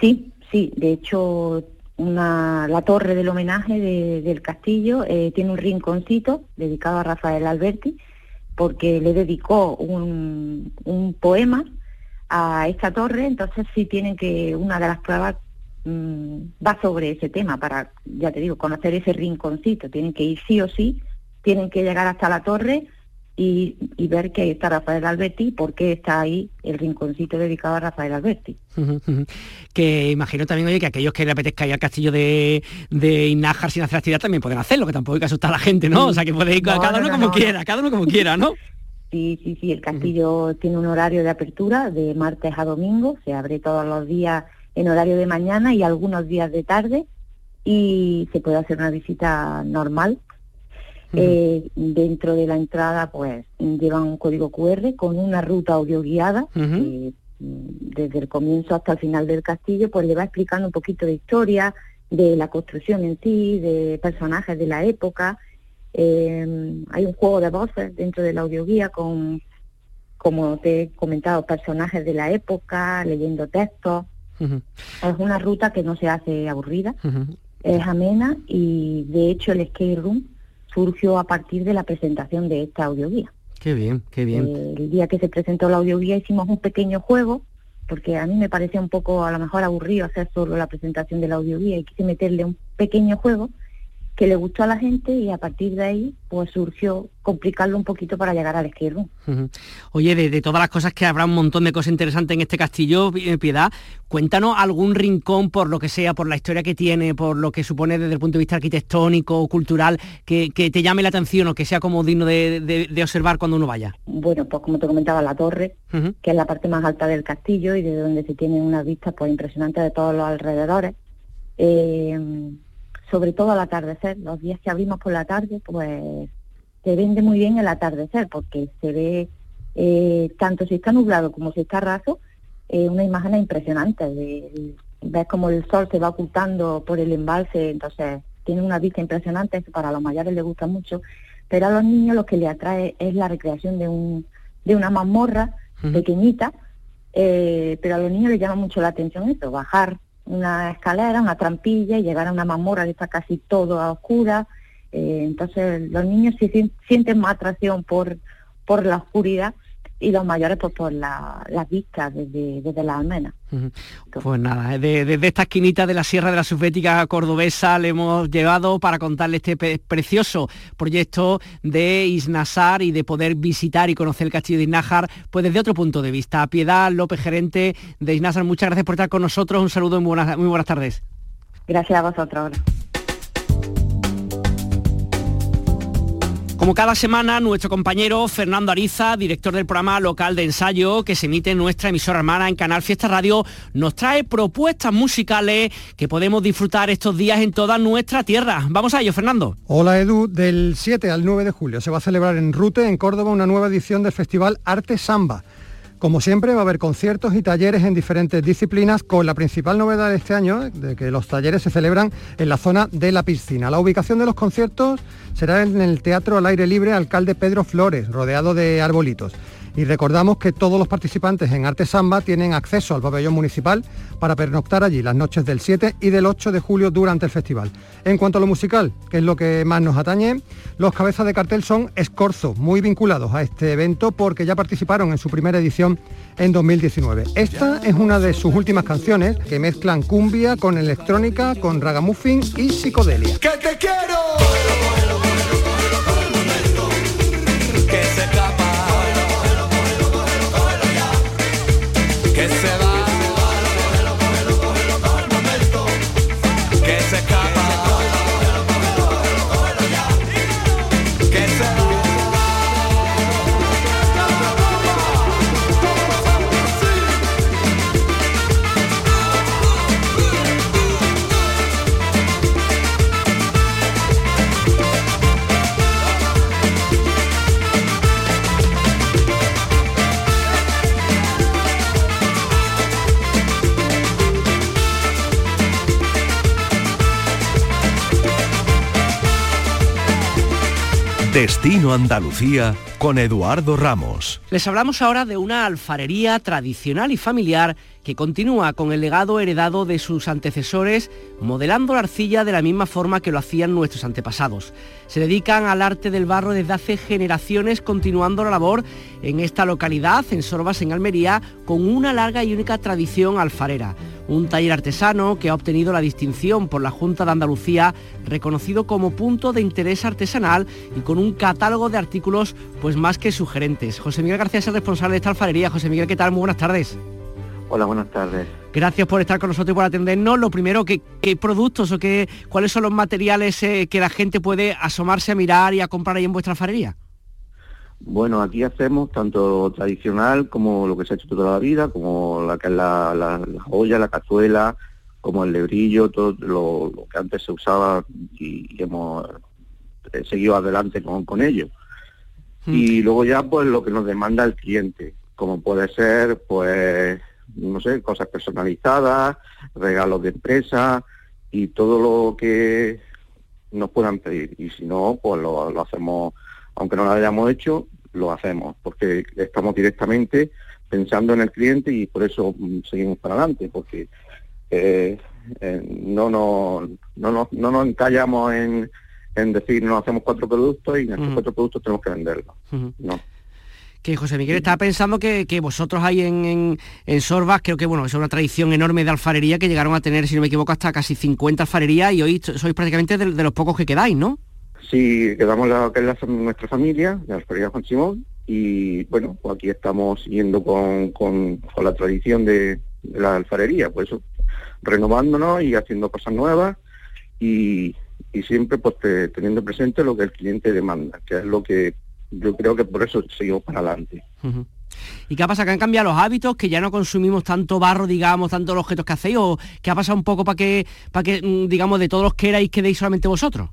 Sí, sí, de hecho una, la torre del homenaje de- del castillo eh, tiene un rinconcito dedicado a Rafael Alberti porque le dedicó un, un poema a esta torre, entonces sí tienen que, una de las pruebas mm, va sobre ese tema para, ya te digo, conocer ese rinconcito, tienen que ir sí o sí, tienen que llegar hasta la torre y, y ver que está Rafael Alberti y por qué está ahí el rinconcito dedicado a Rafael Alberti. Que imagino también, oye, que aquellos que le apetezca ir al castillo de, de Inájar sin hacer actividad también pueden hacerlo, que tampoco hay que asustar a la gente, ¿no? O sea, que puede ir No, cada no, uno no, como no, quiera, cada uno como quiera, ¿no? Sí, sí, sí, el castillo tiene un horario de apertura de martes a domingo, se abre todos los días en horario de mañana y algunos días de tarde y se puede hacer una visita normal. Eh, dentro de la entrada pues llevan un código QR con una ruta audioguiada que, mm, desde el comienzo hasta el final del castillo pues le va explicando un poquito de historia, de la construcción en sí, de personajes de la época. Eh, hay un juego de voces dentro de la audioguía con, como te he comentado, personajes de la época, leyendo textos. Es una ruta que no se hace aburrida, es amena y de hecho el skate room surgió a partir de la presentación de esta audioguía. Qué bien, qué bien. Eh, el día que se presentó la audioguía hicimos un pequeño juego, porque a mí me parecía un poco a lo mejor aburrido hacer solo la presentación de la audioguía y quise meterle un pequeño juego que le gustó a la gente y a partir de ahí pues surgió complicarlo un poquito para llegar al. Ujú. Oye, de, de todas las cosas que habrá un montón de cosas interesantes en este castillo, eh, Piedad, cuéntanos algún rincón por lo que sea, por la historia que tiene, por lo que supone desde el punto de vista arquitectónico o cultural, que, que te llame la atención o que sea como digno de, de- de observar cuando uno vaya. Bueno, pues como te comentaba, la torre, que es la parte más alta del castillo y de donde se tienen unas vistas pues impresionantes de todos los alrededores. Eh, sobre todo al atardecer, los días que abrimos por la tarde, pues se vende muy bien el atardecer porque se ve eh, tanto si está nublado como si está raso, eh, una imagen impresionante. De, ves como el sol se va ocultando por el embalse, entonces tiene una vista impresionante, eso para los mayores les gusta mucho, pero a los niños lo que les atrae es la recreación de, un, de una mazmorra pequeñita, eh, pero a los niños les llama mucho la atención eso, bajar una escalera, una trampilla y llegar a una mazmorra que está casi todo a oscura. Eh, entonces los niños sienten más atracción por, por la oscuridad y los mayores pues por la, las vistas desde, desde la almena. Ujú. Pues nada, eh, de- desde esta esquinita de la Sierra de la Subbética Cordobesa le hemos llevado para contarle este precioso proyecto de Isnasar y de poder visitar y conocer el castillo de Isnájar, pues desde otro punto de vista. Piedad López, gerente de Isnasar, muchas gracias por estar con nosotros, un saludo y muy buenas, muy buenas tardes. Gracias a vosotros. Como cada semana, nuestro compañero Fernando Ariza, director del programa local de ensayo que se emite en nuestra emisora hermana en Canal Fiesta Radio, nos trae propuestas musicales que podemos disfrutar estos días en toda nuestra tierra. Vamos a ello, Fernando. Hola Edu, del 7 al 9 de julio se va a celebrar en Rute, en Córdoba, una nueva edición del Festival Arte Samba. Como siempre va a haber conciertos y talleres en diferentes disciplinas con la principal novedad de este año, de que los talleres se celebran en la zona de la piscina. La ubicación de los conciertos será en el Teatro al Aire Libre Alcalde Pedro Flores, rodeado de arbolitos. Y recordamos que todos los participantes en Arte Samba tienen acceso al pabellón municipal para pernoctar allí las noches del 7 y del 8 de julio durante el festival. En cuanto a lo musical, que es lo que más nos atañe, los cabezas de cartel son Escorzo, muy vinculados a este evento porque ya participaron en su primera edición en 2019. Esta es una de sus últimas canciones que mezclan cumbia con electrónica, con ragamuffin y psicodelia. que te quiero. Que se va. Que se. Que Destino Andalucía con Eduardo Ramos. Les hablamos ahora de una alfarería tradicional y familiar que continúa con el legado heredado de sus antecesores, modelando la arcilla de la misma forma que lo hacían nuestros antepasados. Se dedican al arte del barro desde hace generaciones, continuando la labor en esta localidad, en Sorbas, en Almería, con una larga y única tradición alfarera. Un taller artesano que ha obtenido la distinción por la Junta de Andalucía, reconocido como punto de interés artesanal y con un catálogo de artículos más que sugerentes. José Miguel García es el responsable de esta alfarería. José Miguel, ¿qué tal? Muy buenas tardes. Hola, buenas tardes. Gracias por estar con nosotros y por atendernos. Lo primero, ¿qué, qué productos o qué, cuáles son los materiales eh, que la gente puede asomarse a mirar y a comprar ahí en vuestra alfarería? Bueno, aquí hacemos tanto tradicional como lo que se ha hecho toda la vida, como la que es la, la, la olla, la cazuela, como el lebrillo, todo lo, lo que antes se usaba y, y hemos eh, seguido adelante con, con ello. Y luego ya pues lo que nos demanda el cliente, como puede ser pues no sé, cosas personalizadas, regalos de empresa y todo lo que nos puedan pedir. Y si no, pues lo, lo hacemos, aunque no lo hayamos hecho, lo hacemos, porque estamos directamente pensando en el cliente y por eso mm, seguimos para adelante, porque eh, eh, no, no, no, nos- no nos encallamos en, en decir nos hacemos cuatro productos y en estos Ujú. cuatro productos tenemos que venderlos. No. Que José Miguel estaba pensando que, que vosotros ahí en, en, en Sorbas, creo que bueno, es una tradición enorme de alfarería que llegaron a tener, si no me equivoco, hasta casi 50 alfarerías y hoy sois prácticamente de, de los pocos que quedáis, ¿no? Sí, quedamos la que es la, nuestra familia, de Alfarería Juan Simón, y bueno, pues aquí estamos siguiendo con, con, con la tradición de, de la alfarería, por eso renovándonos y haciendo cosas nuevas y, y siempre pues te- teniendo presente lo que el cliente demanda, que es lo que yo creo que por eso seguimos para adelante. ¿Y qué ha pasado? ¿Que han cambiado los hábitos? ¿Que ya no consumimos tanto barro, digamos, tanto los objetos que hacéis? ¿O qué ha pasado un poco para que, para que mm, digamos, de todos los que erais quedéis solamente vosotros?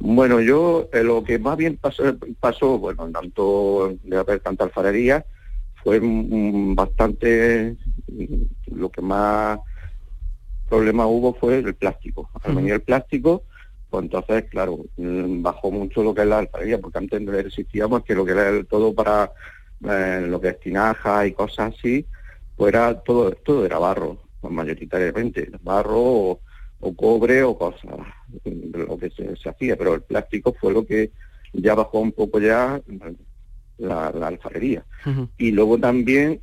Bueno, yo eh, lo que más bien pasó, pasó bueno, tanto de haber tanta alfarería, fue mm, bastante, mm, lo que más problema hubo fue el plástico. Al venir el plástico, pues entonces, claro, mm, bajó mucho lo que es la alfarería, porque antes no existíamos que lo que era el todo para eh, lo que es tinaja y cosas así, pues era todo, todo era barro, pues mayoritariamente, barro o, o cobre o cosas, de lo que se, se hacía, pero el plástico fue lo que ya bajó un poco ya la, la alfarería. Y luego también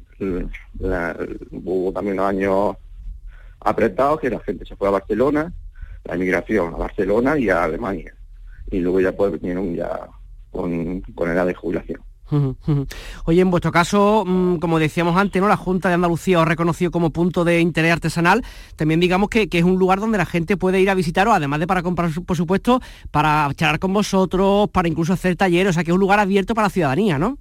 la- hubo también unos años apretados que la gente se fue a Barcelona, la emigración a Barcelona y a Alemania. Y luego ya pues vinieron ya con, con edad de jubilación. Oye, en vuestro caso, mm, como decíamos antes, ¿no? La Junta de Andalucía os ha reconocido como punto de interés artesanal. También digamos que, que es un lugar donde la gente puede ir a visitaros, además de para comprar, su- por supuesto, para charlar con vosotros, para incluso hacer talleres, o sea que es un lugar abierto para la ciudadanía, ¿no?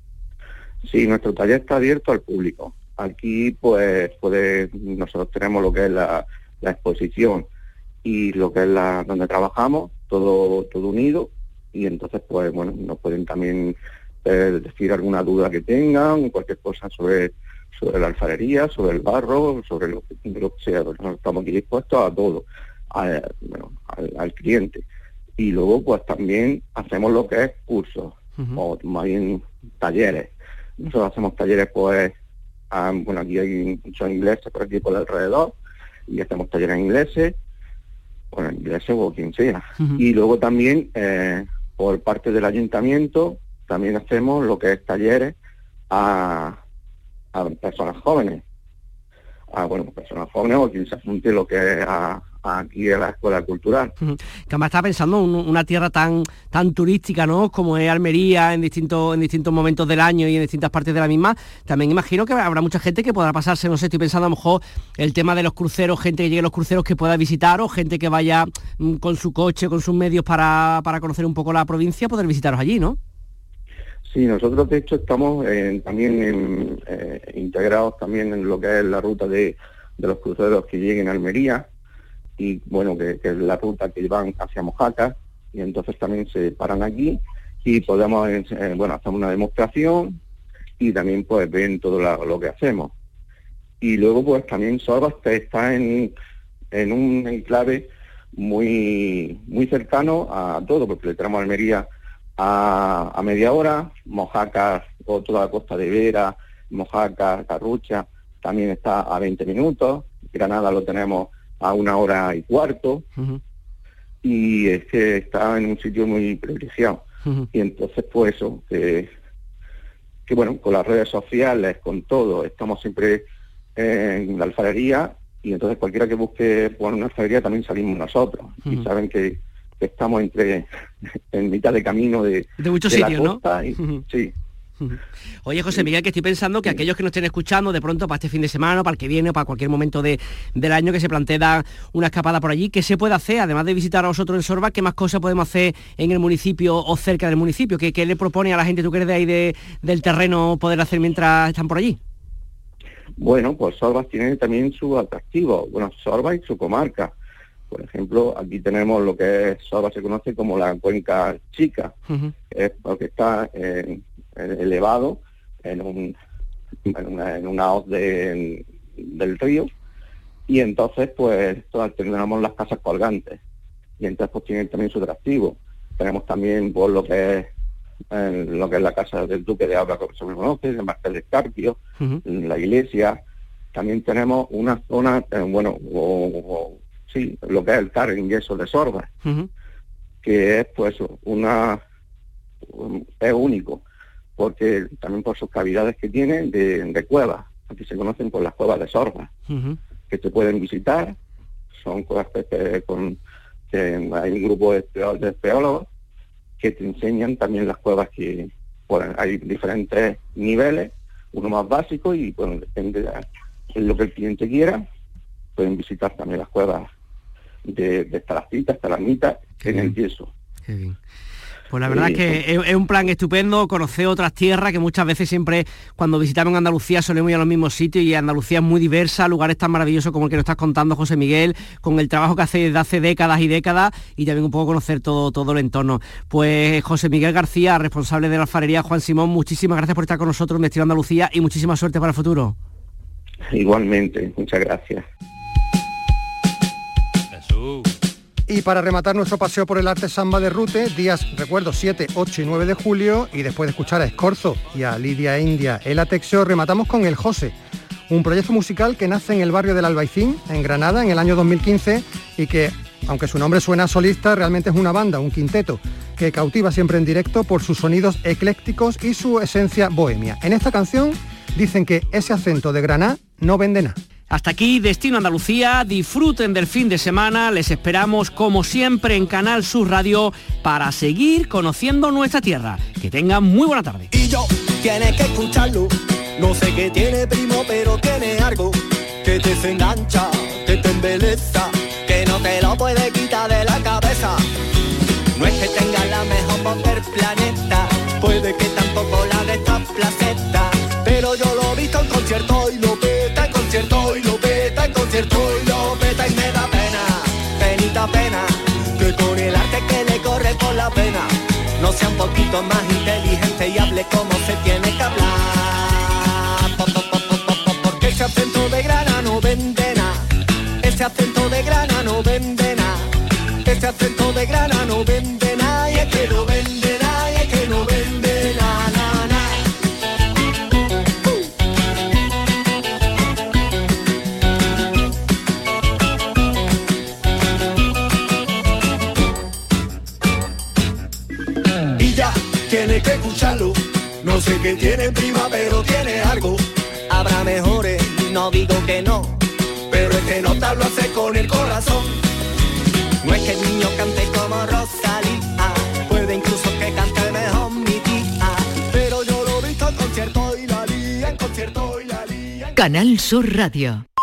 Sí, nuestro taller está abierto al público. Aquí, pues, puede, nosotros tenemos lo que es la, la exposición y lo que es la donde trabajamos, todo, todo unido, y entonces, pues, bueno, nos pueden también eh, decir alguna duda que tengan, cualquier cosa sobre sobre la alfarería, sobre el barro, sobre lo que, lo que sea. Nosotros estamos aquí dispuestos a todo, a- bueno, al, al cliente. Y luego, pues, también hacemos lo que es cursos, o más bien talleres. Nosotros hacemos talleres, pues, a- bueno, aquí hay muchos ingleses por aquí por alrededor, y hacemos talleres ingleses, bueno, ingleses o quien sea. Y luego también, eh, por parte del ayuntamiento, también hacemos lo que es talleres a, a personas jóvenes. A, bueno, personas jóvenes o quien se apunte lo que es a, aquí a la escuela cultural. Que además estaba pensando un- una tierra tan tan turística, ¿no? Como es Almería en distintos en distintos momentos del año y en distintas partes de la misma. También imagino que habrá mucha gente que podrá pasarse, no sé, estoy pensando a lo mejor el tema de los cruceros, gente que llegue a los cruceros que pueda visitar o gente que vaya mm, con su coche, con sus medios para, para conocer un poco la provincia, poder visitaros allí, ¿no? Sí, nosotros de hecho estamos eh, también en, eh, integrados también en lo que es la ruta de, de los cruceros que lleguen a Almería y bueno, que, que es la ruta que van hacia Mojaca y entonces también se paran aquí y podemos, eh, bueno, hacer una demostración y también pues ven todo la- lo que hacemos. Y luego pues también Sorbas está en, en un enclave muy, muy cercano a todo, porque le tenemos Almería a, a media hora, Mojaca o toda la costa de Vera, Mojaca, Carrucha, también está a 20 minutos, Granada lo tenemos a una hora y cuarto, y es que está en un sitio muy privilegiado. Y entonces, pues eso, que, que bueno, con las redes sociales, con todo, estamos siempre en la alfarería y entonces cualquiera que busque por una alfarería también salimos nosotros. Y saben que, que estamos entre en mitad de camino de, De muchos sitios, ¿no? y- sí. Oye, José Miguel, que estoy pensando que aquellos que nos estén escuchando de pronto para este fin de semana, para el que viene, o para cualquier momento de- del año que se plantee dar una escapada por allí, ¿qué se puede hacer? Además de visitar a vosotros en Sorba, ¿qué más cosas podemos hacer en el municipio o cerca del municipio? ¿Qué, qué le propone a la gente, tú que eres de ahí de- del terreno, poder hacer mientras están por allí? Bueno, pues Sorbas tiene también su atractivo, bueno, Sorbas y su comarca. Por ejemplo, aquí tenemos lo que es Sorbas se conoce como la cuenca chica, es porque está eh, elevado en un en una, en una hoz de- del río. Y entonces pues todas tenemos las casas colgantes. Y entonces pues tiene también su atractivo. Tenemos también por lo que es eh, lo que es la casa del duque de Alba, como se conoce, el Martel de Escarpio, la iglesia. También tenemos una zona, eh, bueno, o, o- sí, lo que es el car en yeso de Sorba, que es pues una un- es único, porque también por sus cavidades que tiene de, de cuevas, aquí se conocen por las cuevas de Sorba, que se pueden visitar, son cuevas que- con que hay un grupo de, de espeólogos que te enseñan también las cuevas que bueno, hay diferentes niveles, uno más básico y bueno, depende de lo que el cliente quiera, pueden visitar también las cuevas de, de estalactitas, estalagmitas en el yeso. Qué bien. Pues la verdad Sí, es que es, es un plan estupendo, conocer otras tierras que muchas veces siempre cuando visitamos Andalucía solemos ir a los mismos sitios y Andalucía es muy diversa, lugares tan maravillosos como el que nos estás contando José Miguel, con el trabajo que hace desde hace décadas y décadas y también un poco conocer todo, todo el entorno. Pues José Miguel García, responsable de la alfarería Juan Simón, muchísimas gracias por estar con nosotros en Destino Andalucía y muchísima suerte para el futuro. Igualmente, muchas gracias. Y para rematar nuestro paseo por el arte samba de Rute, días, recuerdo, 7, 8 y 9 de julio, y después de escuchar a Escorzo y a Lidia India El Atexio, rematamos con El José, un proyecto musical que nace en el barrio del Albaicín, en Granada, en el año 2015, y que, aunque su nombre suena solista, realmente es una banda, un quinteto, que cautiva siempre en directo por sus sonidos eclécticos y su esencia bohemia. En esta canción dicen que ese acento de Granada no vende nada. Hasta aquí Destino Andalucía, disfruten del fin de semana, les esperamos como siempre en Canal Sur Radio para seguir conociendo nuestra tierra. Que tengan muy buena tarde. Y yo, tienes que escucharlo. No sé qué tiene primo, pero tiene algo que te se engancha, que te embeleza, que no te lo puede quitar de la cabeza. No es que tenga la mejor voz del planeta, puede que tampoco la de esta placeta, no sea un poquito más inteligente y hable como se tiene que hablar. Po, po, po, po, po, po, Porque ese acento de grana no vende ese acento de grana no vende ese acento Qué tiene prima, pero tiene algo. Habrá mejores, no digo que no, pero este nota lo hace con el corazón. No es que el niño cante como Rosalía, puede incluso que cante mejor mi tía, pero yo lo he visto en concierto y la lía en concierto y la lía. Canal Sur Radio.